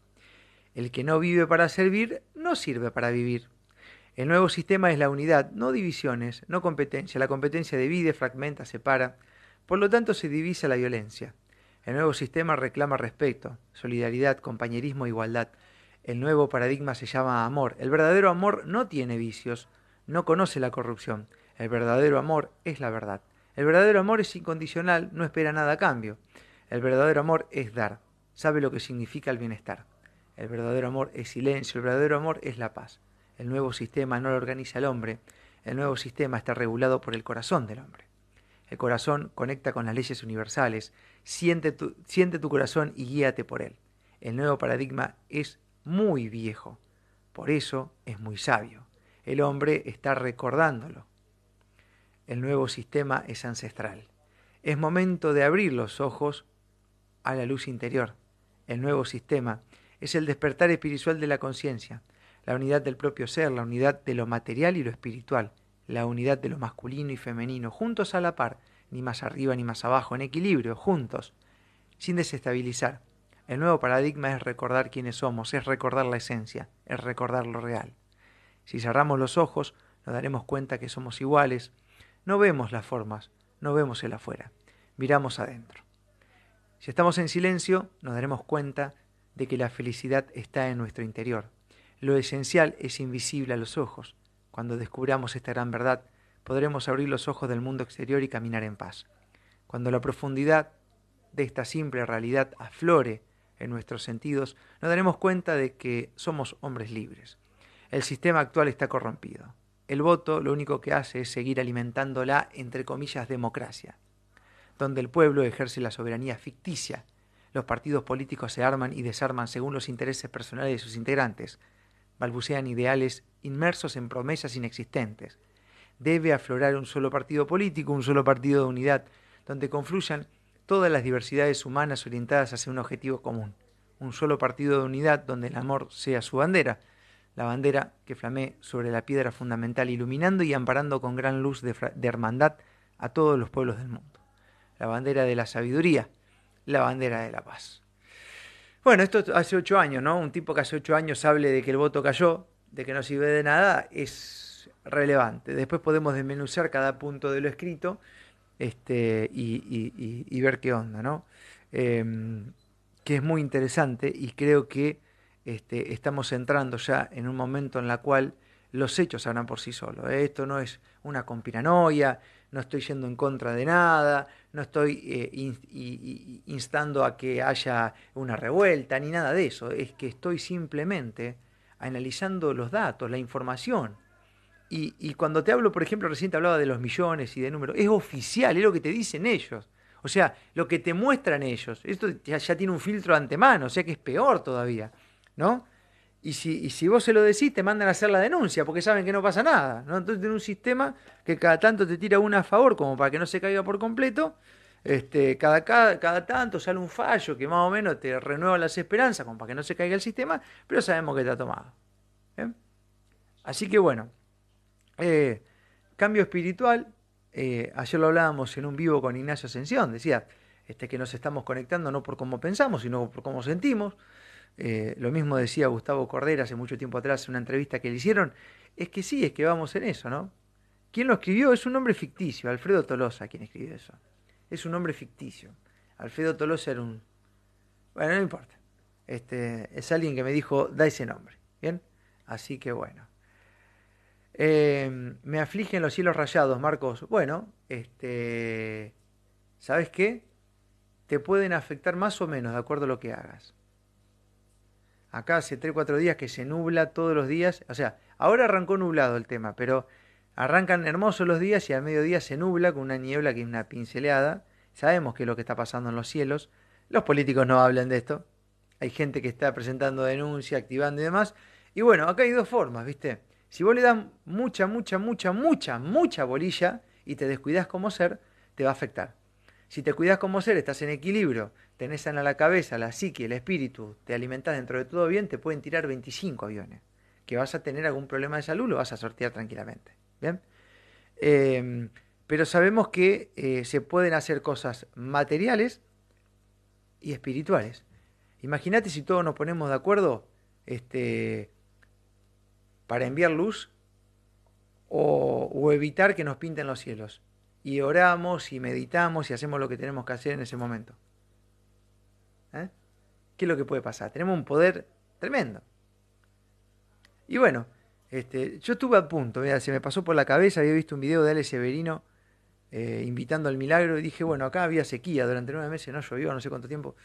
El que no vive para servir, no sirve para vivir. El nuevo sistema es la unidad, no divisiones, no competencia. La competencia divide, fragmenta, separa. Por lo tanto, se divisa la violencia. El nuevo sistema reclama respeto, solidaridad, compañerismo, igualdad. El nuevo paradigma se llama amor. El verdadero amor no tiene vicios, no conoce la corrupción. El verdadero amor es la verdad. El verdadero amor es incondicional, no espera nada a cambio. El verdadero amor es dar, sabe lo que significa el bienestar. El verdadero amor es silencio, el verdadero amor es la paz. El nuevo sistema no lo organiza el hombre, el nuevo sistema está regulado por el corazón del hombre. El corazón conecta con las leyes universales, siente tu, corazón y guíate por él. El nuevo paradigma es muy viejo, por eso es muy sabio. El hombre está recordándolo. El nuevo sistema es ancestral. Es momento de abrir los ojos a la luz interior. El nuevo sistema es el despertar espiritual de la conciencia, la unidad del propio ser, la unidad de lo material y lo espiritual, la unidad de lo masculino y femenino, juntos a la par, ni más arriba ni más abajo, en equilibrio, juntos, sin desestabilizar. El nuevo paradigma es recordar quiénes somos, es recordar la esencia, es recordar lo real. Si cerramos los ojos, nos daremos cuenta que somos iguales. No vemos las formas, no vemos el afuera, miramos adentro. Si estamos en silencio, nos daremos cuenta de que la felicidad está en nuestro interior. Lo esencial es invisible a los ojos. Cuando descubramos esta gran verdad, podremos abrir los ojos del mundo exterior y caminar en paz. Cuando la profundidad de esta simple realidad aflore en nuestros sentidos, nos daremos cuenta de que somos hombres libres. El sistema actual está corrompido. El voto lo único que hace es seguir alimentando la, entre comillas, democracia, donde el pueblo ejerce la soberanía ficticia. Los partidos políticos se arman y desarman según los intereses personales de sus integrantes. Balbucean ideales inmersos en promesas inexistentes. Debe aflorar un solo partido político, un solo partido de unidad, donde confluyan todas las diversidades humanas orientadas hacia un objetivo común. Un solo partido de unidad donde el amor sea su bandera, la bandera que flamee sobre la piedra fundamental, iluminando y amparando con gran luz de, de, hermandad a todos los pueblos del mundo. La bandera de la sabiduría, la bandera de la paz. Bueno, esto hace ocho años, ¿no? Un tipo que hace ocho años hable de que el voto cayó, de que no sirve de nada, es relevante. Después podemos desmenuzar cada punto de lo escrito este, y, y, ver qué onda, ¿no? Eh, que es muy interesante y creo que este, estamos entrando ya en un momento en la cual los hechos hablan por sí solos. ¿eh? Esto no es una conspiranoia, no estoy yendo en contra de nada, no estoy eh, in, in, instando a que haya una revuelta ni nada de eso. Es que estoy simplemente analizando los datos, la información. Y, cuando te hablo, por ejemplo, recién te hablaba de los millones y de números, es oficial, es lo que te dicen ellos. O sea, lo que te muestran ellos. Esto ya, ya tiene un filtro de antemano, o sea que es peor todavía. ¿no? Y si, y si vos se lo decís, te mandan a hacer la denuncia, porque saben que no pasa nada, ¿no? Entonces tiene un sistema que cada tanto te tira una a favor, como para que no se caiga por completo, este, cada, cada, cada tanto sale un fallo que más o menos te renueva las esperanzas, para que no se caiga el sistema, pero sabemos que está tomado. ¿eh? Así que bueno, eh, cambio espiritual, eh, ayer lo hablábamos en un vivo con Ignacio Ascensión, decía este, que nos estamos conectando no por cómo pensamos, sino por cómo sentimos. Lo mismo decía Gustavo Cordera hace mucho tiempo atrás en una entrevista que le hicieron, es que sí, es que vamos en eso, ¿no? ¿Quién lo escribió? Es un nombre ficticio, Alfredo Tolosa quien escribió eso. Es un nombre ficticio. Alfredo Tolosa era un... Bueno, no importa. Este, es alguien que me dijo, da ese nombre. ¿Bien? Así que bueno. Eh, me afligen los cielos rayados, Marcos. Bueno, este, ¿sabes qué? Te pueden afectar más o menos de acuerdo a lo que hagas. Acá hace 3 4 días que se nubla todos los días. O sea, ahora arrancó nublado el tema, pero arrancan hermosos los días y al mediodía se nubla con una niebla que es una pinceleada. Sabemos qué es lo que está pasando en los cielos. Los políticos no hablan de esto. Hay gente que está presentando denuncia, activando y demás. Y bueno, acá hay dos formas, ¿viste? Si vos le das mucha, mucha, mucha, mucha, mucha bolilla y te descuidas como ser, te va a afectar. Si te cuidas como ser, estás en equilibrio, tenés sana la cabeza, la psique, el espíritu, te alimentás dentro de todo bien, te pueden tirar 25 aviones. Que vas a tener algún problema de salud, lo vas a sortear tranquilamente. Em, pero sabemos que eh, se pueden hacer cosas materiales y espirituales. Imagínate si todos nos ponemos de acuerdo este, para enviar luz o, o evitar que nos pinten los cielos. Y oramos y meditamos y hacemos lo que tenemos que hacer en ese momento. ¿Eh? ¿Qué es lo que puede pasar? Tenemos un poder tremendo. Y bueno, este, yo estuve a punto, mira, se me pasó por la cabeza, había visto un video de Ale Severino eh, invitando al milagro y dije, bueno, acá había sequía durante nueve meses, no llovió, no sé cuánto tiempo.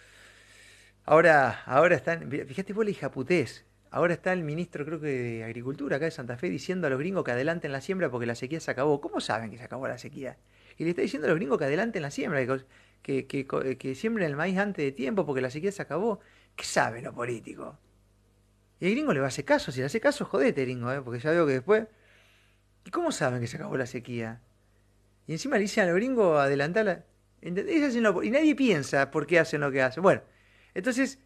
Ahora, ahora están, fíjate vos la hijaputés, ahora está el ministro creo que de Agricultura acá de Santa Fe diciendo a los gringos que adelanten la siembra porque la sequía se acabó. ¿Cómo saben que se acabó la sequía? Y le está diciendo a los gringos que adelanten la siembra, que, que, que, siembren el maíz antes de tiempo porque la sequía se acabó. ¿Qué saben los políticos? Y el gringo le va a hacer caso. Si le hace caso, jodete, gringo, ¿eh? porque ya veo que después. ¿Y cómo saben que se acabó la sequía? Y encima le dicen a los gringos adelantarla. Y nadie piensa por qué hacen lo que hacen. Bueno, entonces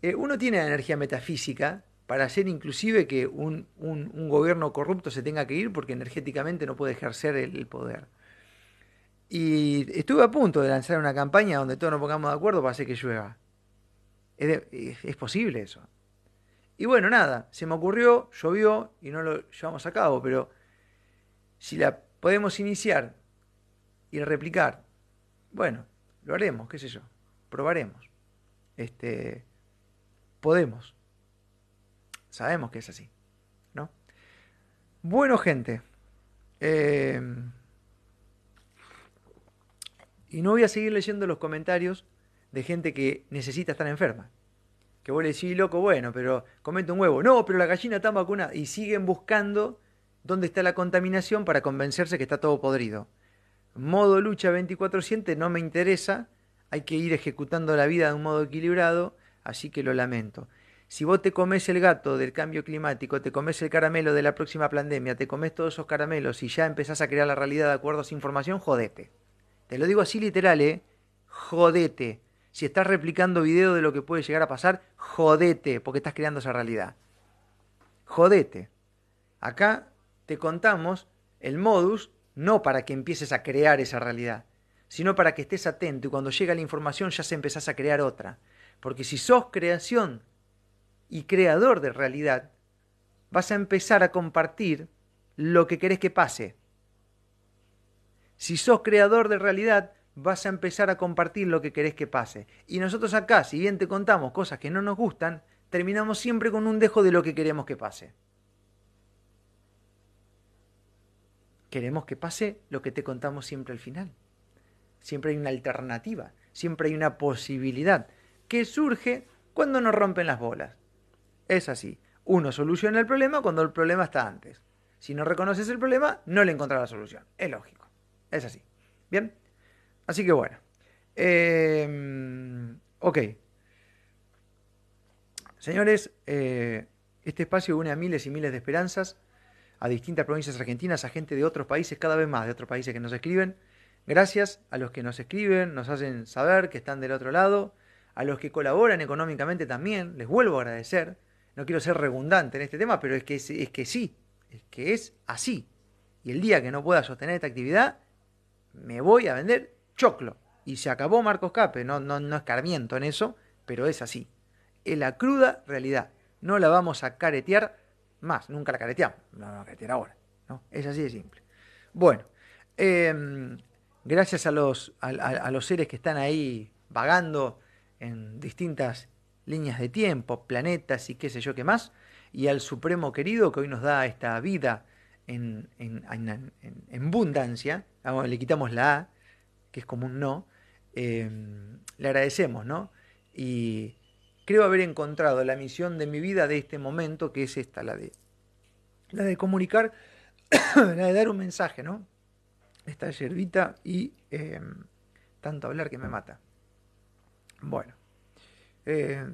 eh, uno tiene la energía metafísica para hacer inclusive que un, un, gobierno corrupto se tenga que ir porque energéticamente no puede ejercer el, poder. Y estuve a punto de lanzar una campaña donde todos nos pongamos de acuerdo para hacer que llueva. es posible eso. Y bueno, nada, se me ocurrió, llovió y no lo llevamos a cabo, pero si la podemos iniciar y replicar, bueno, lo haremos, qué sé yo, probaremos. Este, podemos. Sabemos que es así, ¿no? Bueno, gente. Em, y no voy a seguir leyendo los comentarios de gente que necesita estar enferma que vos le decís, loco, bueno, pero comete un huevo. No, pero la gallina está vacunada. Y siguen buscando dónde está la contaminación para convencerse que está todo podrido. Modo lucha 24-7 no me interesa. Hay que ir ejecutando la vida de un modo equilibrado, así que lo lamento. Si vos te comes el gato del cambio climático, te comes el caramelo de la próxima pandemia, te comes todos esos caramelos y ya empezás a crear la realidad de acuerdo a esa información, jodete. Te lo digo así literal, ¿eh? Jodete. Si estás replicando video de lo que puede llegar a pasar, jodete, porque estás creando esa realidad. Jodete. Acá te contamos el modus no para que empieces a crear esa realidad, sino para que estés atento y cuando llega la información ya se empezás a crear otra. Porque si sos creación y creador de realidad, vas a empezar a compartir lo que querés que pase. Si sos creador de realidad, vas a empezar a compartir lo que querés que pase. Y nosotros acá, si bien te contamos cosas que no nos gustan, terminamos siempre con un dejo de lo que queremos que pase. Queremos que pase lo que te contamos siempre al final. Siempre hay una alternativa, siempre hay una posibilidad que surge cuando nos rompen las bolas. Es así. Uno soluciona el problema cuando el problema está antes. Si no reconoces el problema, no le encontrarás la solución. Es lógico. Es así. Bien. Así que bueno. Em, ok. Señores, eh, este espacio une a miles y miles de esperanzas, a distintas provincias argentinas, a gente de otros países, cada vez más de otros países que nos escriben. Gracias a los que nos escriben, nos hacen saber que están del otro lado, a los que colaboran económicamente también, les vuelvo a agradecer. No quiero ser redundante en este tema, pero es que, es, es que sí, es que es así. Y el día que no pueda sostener esta actividad, me voy a vender choclo. Y se acabó Marcos Cape, no, no, no escarmiento en eso, pero es así. Es la cruda realidad. No la vamos a caretear más, nunca la careteamos, no la vamos a caretear ahora. ¿no? Es así de simple. Bueno, em, gracias a los, a, los seres que están ahí vagando en distintas líneas de tiempo, planetas y qué sé yo qué más, y al Supremo querido que hoy nos da esta vida en, en, en, en abundancia, le quitamos la A, que es como un no, em, le agradecemos, ¿no? Y creo haber encontrado la misión de mi vida de este momento, que es esta, la de, la de comunicar, <coughs> la de dar un mensaje, ¿no? Esta yerbita y em, tanto hablar que me mata. Bueno. Eh,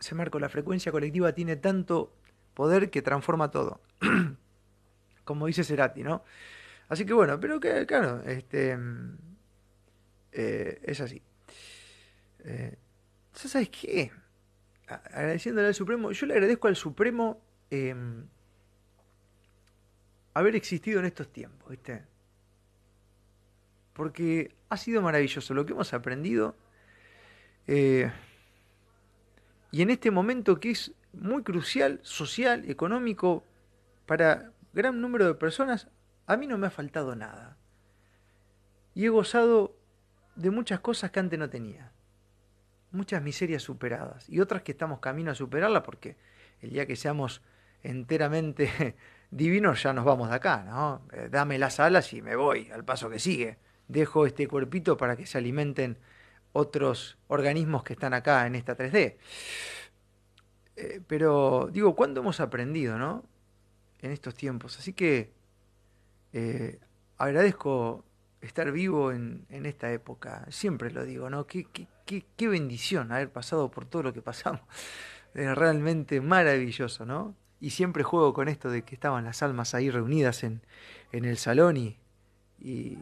se marco, la frecuencia colectiva tiene tanto poder que transforma todo <coughs> como dice Cerati, ¿no? Así que bueno, pero que, claro, este, eh, es así. Eh, ¿Sabes qué? Agradeciéndole al Supremo, yo le agradezco al Supremo em, haber existido en estos tiempos, ¿viste? Porque ha sido maravilloso lo que hemos aprendido. Eh, y en este momento que es muy crucial, social, económico, para gran número de personas, a mí no me ha faltado nada. Y he gozado de muchas cosas que antes no tenía. Muchas miserias superadas. Y otras que estamos camino a superarlas porque el día que seamos enteramente <laughs> divinos ya nos vamos de acá, ¿no? Eh, dame las alas y me voy al paso que sigue. Dejo este cuerpito para que se alimenten otros organismos que están acá en esta 3D. Eh, pero digo, ¿cuándo hemos aprendido, no? En estos tiempos. Así que eh, agradezco estar vivo en, esta época. Siempre lo digo, ¿no? Qué, qué, qué, bendición haber pasado por todo lo que pasamos. <laughs> Es realmente maravilloso, ¿no? Y siempre juego con esto de que estaban las almas ahí reunidas en, en el salón y, y,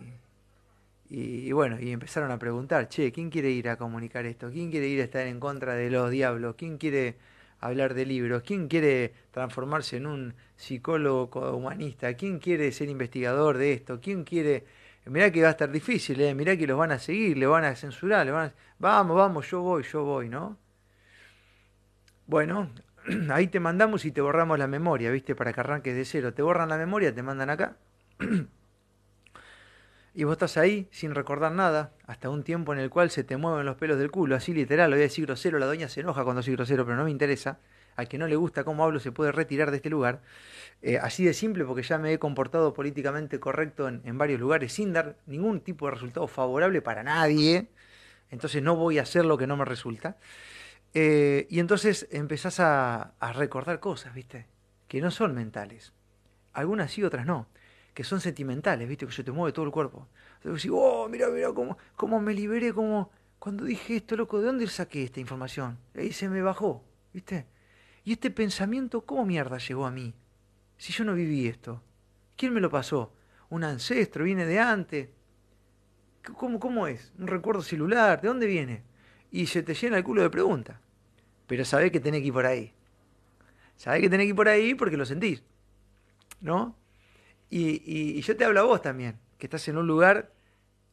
y, bueno, y empezaron a preguntar, che, ¿quién quiere ir a comunicar esto? ¿Quién quiere ir a estar en contra de los diablos? ¿Quién quiere hablar de libros? ¿Quién quiere transformarse en un psicólogo humanista? ¿Quién quiere ser investigador de esto? ¿Quién quiere... Mirá que va a estar difícil, ¿eh? mirá que los van a seguir, le van a censurar, le van a... Vamos, vamos, yo voy, yo voy, ¿no? Bueno, <clears throat> ahí te mandamos y te borramos la memoria, ¿viste? Para que arranques de cero. Te borran la memoria, te mandan acá. <clears throat> y vos estás ahí sin recordar nada, hasta un tiempo en el cual se te mueven los pelos del culo, así literal, lo voy a decir grosero, la doña se enoja cuando soy grosero, pero no me interesa al que no le gusta cómo hablo se puede retirar de este lugar. Eh, así de simple porque ya me he comportado políticamente correcto en, varios lugares sin dar ningún tipo de resultado favorable para nadie. Entonces no voy a hacer lo que no me resulta. Eh, y entonces empezás a, recordar cosas, ¿viste? Que no son mentales. Algunas sí, otras no. Que son sentimentales, ¿viste? Que se te mueve todo el cuerpo. Entonces decís, oh, mira, mira cómo, cómo me liberé, cómo... Cuando dije esto, loco, ¿de dónde saqué esta información? Ahí se me bajó, ¿viste? ¿Y este pensamiento cómo mierda llegó a mí? Si yo no viví esto. ¿Quién me lo pasó? ¿Un ancestro? ¿Viene de antes? ¿Cómo, cómo es? ¿Un recuerdo celular? ¿De dónde viene? Y se te llena el culo de preguntas. Pero sabés que tenés que ir por ahí. Sabés que tenés que ir por ahí porque lo sentís. ¿No? Y, y, yo te hablo a vos también, que estás en un lugar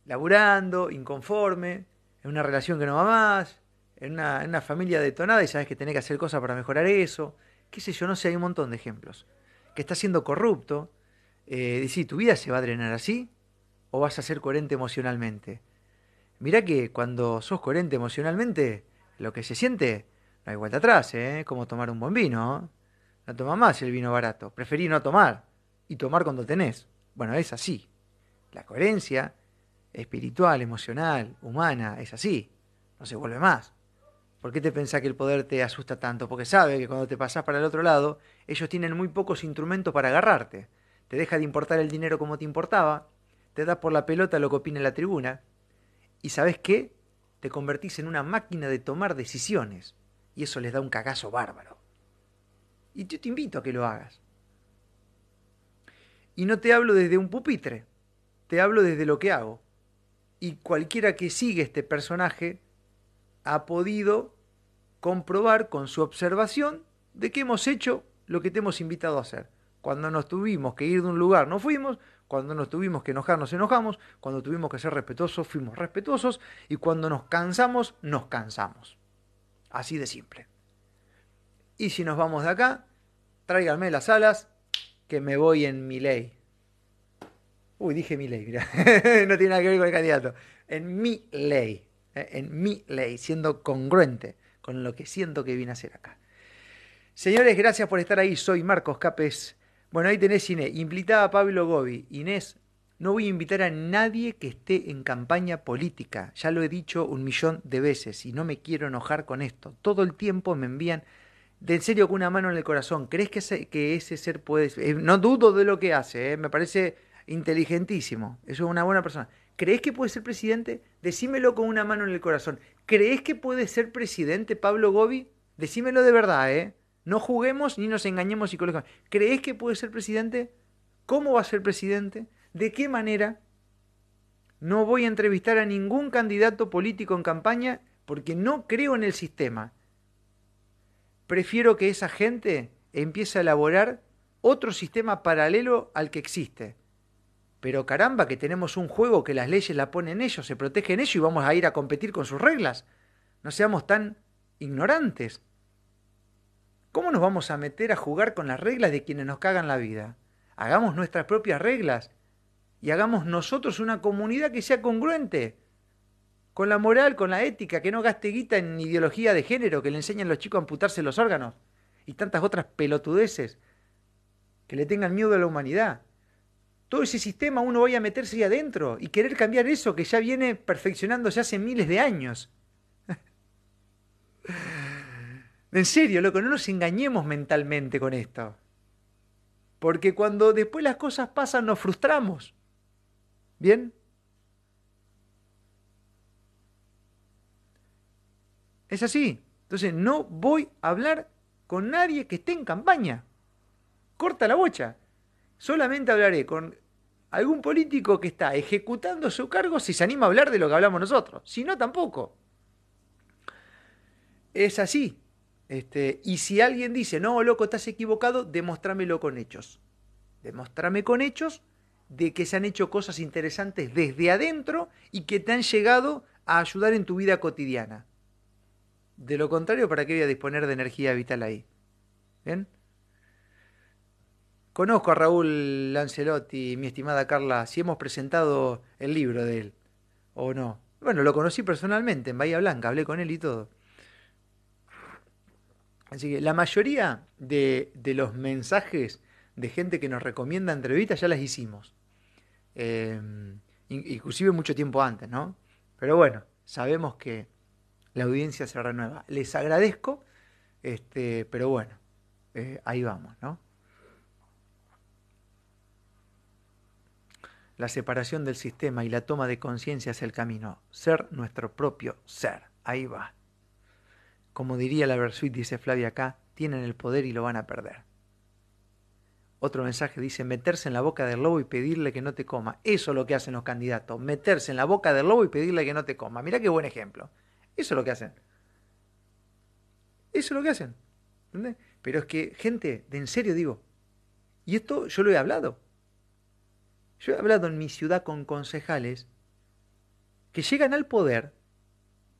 laburando, inconforme, en una relación que no va más, en una, familia detonada y sabes que tenés que hacer cosas para mejorar eso. Qué sé yo, no sé, hay un montón de ejemplos. Que estás siendo corrupto. Eh, decís, ¿tu vida se va a drenar así? ¿O vas a ser coherente emocionalmente? Mirá que cuando sos coherente emocionalmente, lo que se siente, no hay vuelta atrás, ¿eh? Como tomar un buen vino. No toma más el vino barato. Preferí no tomar y tomar cuando tenés. Bueno, es así. La coherencia espiritual, emocional, humana, es así. No se vuelve más. ¿Por qué te pensás que el poder te asusta tanto? Porque sabe que cuando te pasás para el otro lado, ellos tienen muy pocos instrumentos para agarrarte. Te deja de importar el dinero como te importaba, te da por la pelota lo que opina la tribuna, y ¿sabes qué? Te convertís en una máquina de tomar decisiones, y eso les da un cagazo bárbaro. Y yo te invito a que lo hagas. Y no te hablo desde un pupitre, te hablo desde lo que hago. Y cualquiera que sigue este personaje ha podido comprobar con su observación de que hemos hecho lo que te hemos invitado a hacer. Cuando nos tuvimos que ir de un lugar, no fuimos. Cuando nos tuvimos que enojar, nos enojamos. Cuando tuvimos que ser respetuosos, fuimos respetuosos. Y cuando nos cansamos, nos cansamos. Así de simple. Y si nos vamos de acá, tráiganme las alas, que me voy en mi ley. Uy, dije mi ley, mira. <laughs> no tiene nada que ver con el candidato. En mi ley. Eh, en mi ley, siendo congruente con lo que siento que vine a hacer acá. Señores, gracias por estar ahí. Soy Marcos Capes. Bueno, ahí tenés Inés. Invitaba a Pablo Gobi. Inés, no voy a invitar a nadie que esté en campaña política. Ya lo he dicho un millón de veces y no me quiero enojar con esto. Todo el tiempo me envían, de en serio, con una mano en el corazón. ¿Crees que ese, ser puede.? Eh, no dudo de lo que hace, eh, me parece inteligentísimo. Eso es una buena persona. ¿Crees que puede ser presidente? Decímelo con una mano en el corazón. ¿Crees que puede ser presidente Pablo Gobi? Decímelo de verdad, ¿eh? No juguemos ni nos engañemos psicológicamente. ¿Crees que puede ser presidente? ¿Cómo va a ser presidente? ¿De qué manera no voy a entrevistar a ningún candidato político en campaña porque no creo en el sistema? Prefiero que esa gente empiece a elaborar otro sistema paralelo al que existe. Pero caramba, que tenemos un juego que las leyes la ponen ellos, se protegen ellos y vamos a ir a competir con sus reglas. No seamos tan ignorantes. ¿Cómo nos vamos a meter a jugar con las reglas de quienes nos cagan la vida? Hagamos nuestras propias reglas y hagamos nosotros una comunidad que sea congruente con la moral, con la ética, que no gaste guita en ideología de género, que le enseñen a los chicos a amputarse los órganos y tantas otras pelotudeces que le tengan miedo a la humanidad. Todo ese sistema uno vaya a meterse ahí adentro y querer cambiar eso que ya viene perfeccionándose hace miles de años. <laughs> en serio, loco, no nos engañemos mentalmente con esto. Porque cuando después las cosas pasan nos frustramos. ¿Bien? Es así. Entonces no voy a hablar con nadie que esté en campaña. Corta la bocha. Solamente hablaré con algún político que está ejecutando su cargo si se anima a hablar de lo que hablamos nosotros. Si no, tampoco. Es así. Este, y si alguien dice, no, loco, estás equivocado, demostrámelo con hechos. Demostrame con hechos de que se han hecho cosas interesantes desde adentro y que te han llegado a ayudar en tu vida cotidiana. De lo contrario, ¿para qué voy a disponer de energía vital ahí? ¿Bien? Conozco a Raúl Lancelotti, mi estimada Carla, si hemos presentado el libro de él o no. Bueno, lo conocí personalmente en Bahía Blanca, hablé con él y todo. Así que la mayoría de, de los mensajes de gente que nos recomienda entrevistas ya las hicimos. Eh, inclusive mucho tiempo antes, ¿no? Pero bueno, sabemos que la audiencia se renueva. Les agradezco, este, pero bueno, eh, ahí vamos, ¿no? La separación del sistema y la toma de conciencia es el camino. Ser nuestro propio ser. Ahí va. Como diría la Versuit, dice Flavia acá, tienen el poder y lo van a perder. Otro mensaje dice, meterse en la boca del lobo y pedirle que no te coma. Eso es lo que hacen los candidatos, meterse en la boca del lobo y pedirle que no te coma. Mirá qué buen ejemplo. Eso es lo que hacen. Eso es lo que hacen. ¿Entendés? Pero es que, gente, de en serio digo, y esto yo lo he hablado. Yo he hablado en mi ciudad con concejales que llegan al poder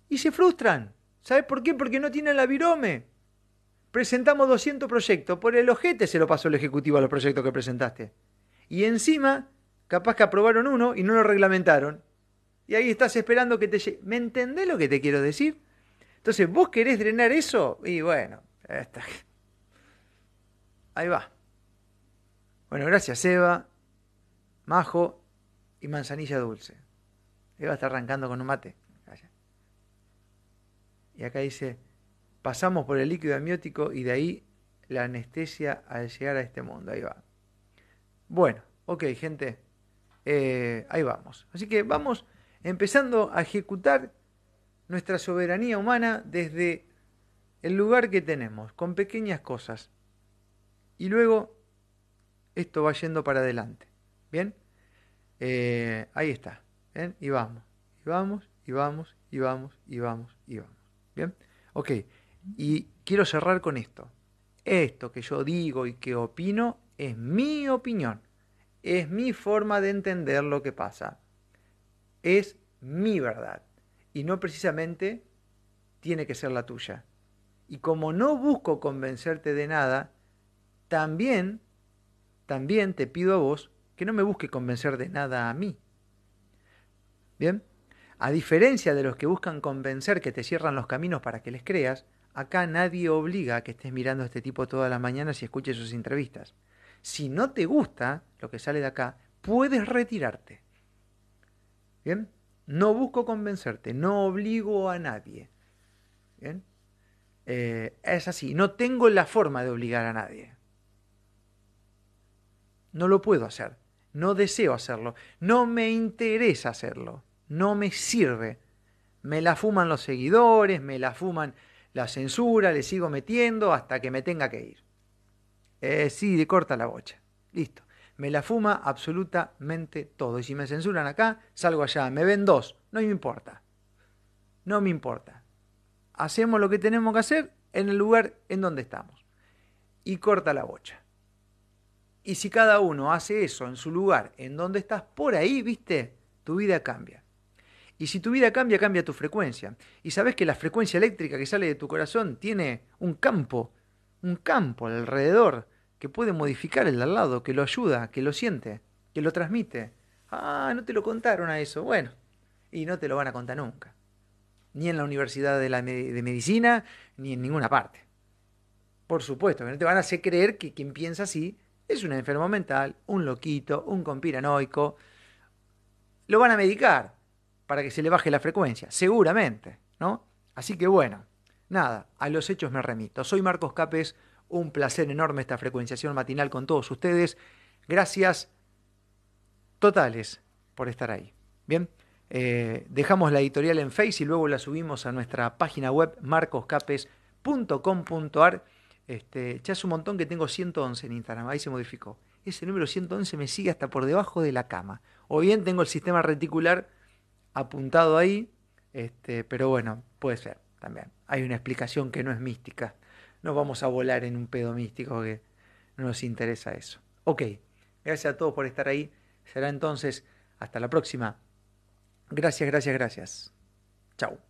y se frustran. ¿Sabes por qué? Porque no tienen la virome. Presentamos 200 proyectos. Por el ojete se lo pasó el Ejecutivo a los proyectos que presentaste. Y encima, capaz que aprobaron uno y no lo reglamentaron. Y ahí estás esperando que te llegue. ¿Me entendés lo que te quiero decir? Entonces, vos querés drenar eso y bueno, ahí va. Bueno, gracias Eva majo y manzanilla dulce. Eva está arrancando con un mate. Y acá dice, pasamos por el líquido amniótico y de ahí la anestesia al llegar a este mundo. Ahí va. Bueno, ok, gente. Eh, ahí vamos. Así que vamos empezando a ejecutar nuestra soberanía humana desde el lugar que tenemos, con pequeñas cosas. Y luego esto va yendo para adelante. ¿Bien? Eh, ahí está. ¿Bien? Y vamos, y vamos, y vamos, y vamos, y vamos, y vamos. ¿Bien? Ok. Y quiero cerrar con esto. Esto que yo digo y que opino es mi opinión. Es mi forma de entender lo que pasa. Es mi verdad. Y no precisamente tiene que ser la tuya. Y como no busco convencerte de nada, también, también te pido a vos que no me busque convencer de nada a mí. Bien, a diferencia de los que buscan convencer que te cierran los caminos para que les creas, acá nadie obliga a que estés mirando a este tipo todas las mañanas y escuches sus entrevistas. Si no te gusta lo que sale de acá, puedes retirarte. Bien, no busco convencerte, no obligo a nadie. Bien, eh, es así, no tengo la forma de obligar a nadie. No lo puedo hacer. No deseo hacerlo. No me interesa hacerlo. No me sirve. Me la fuman los seguidores, me la fuman la censura, le sigo metiendo hasta que me tenga que ir. Eh, sí, corta la bocha. Listo. Me la fuma absolutamente todo. Y si me censuran acá, salgo allá. Me ven dos. No me importa. No me importa. Hacemos lo que tenemos que hacer en el lugar en donde estamos. Y corta la bocha. Y si cada uno hace eso en su lugar, en donde estás, por ahí, viste, tu vida cambia. Y si tu vida cambia, cambia tu frecuencia. Y sabes que la frecuencia eléctrica que sale de tu corazón tiene un campo, un campo alrededor que puede modificar el de al lado, que lo ayuda, que lo siente, que lo transmite. Ah, no te lo contaron a eso. Bueno, y no te lo van a contar nunca. Ni en la Universidad de, la de Medicina, ni en ninguna parte. Por supuesto, que no te van a hacer creer que quien piensa así es un enfermo mental, un loquito, un conspiranoico. Lo van a medicar, para que se le baje la frecuencia, seguramente, ¿no? Así que bueno, nada, a los hechos me remito. Soy Marcos Capes, un placer enorme esta frecuenciación matinal con todos ustedes. Gracias totales por estar ahí. Bien, eh, dejamos la editorial en Face y luego la subimos a nuestra página web marcoscapes.com.ar. Este, ya es un montón que tengo 111 en Instagram, ahí se modificó. Ese número 111 me sigue hasta por debajo de la cama. O bien tengo el sistema reticular apuntado ahí, este, pero bueno, puede ser también. Hay una explicación que no es mística. No vamos a volar en un pedo místico que no nos interesa eso. Ok, gracias a todos por estar ahí. Será entonces hasta la próxima. Gracias, gracias, gracias. Chao.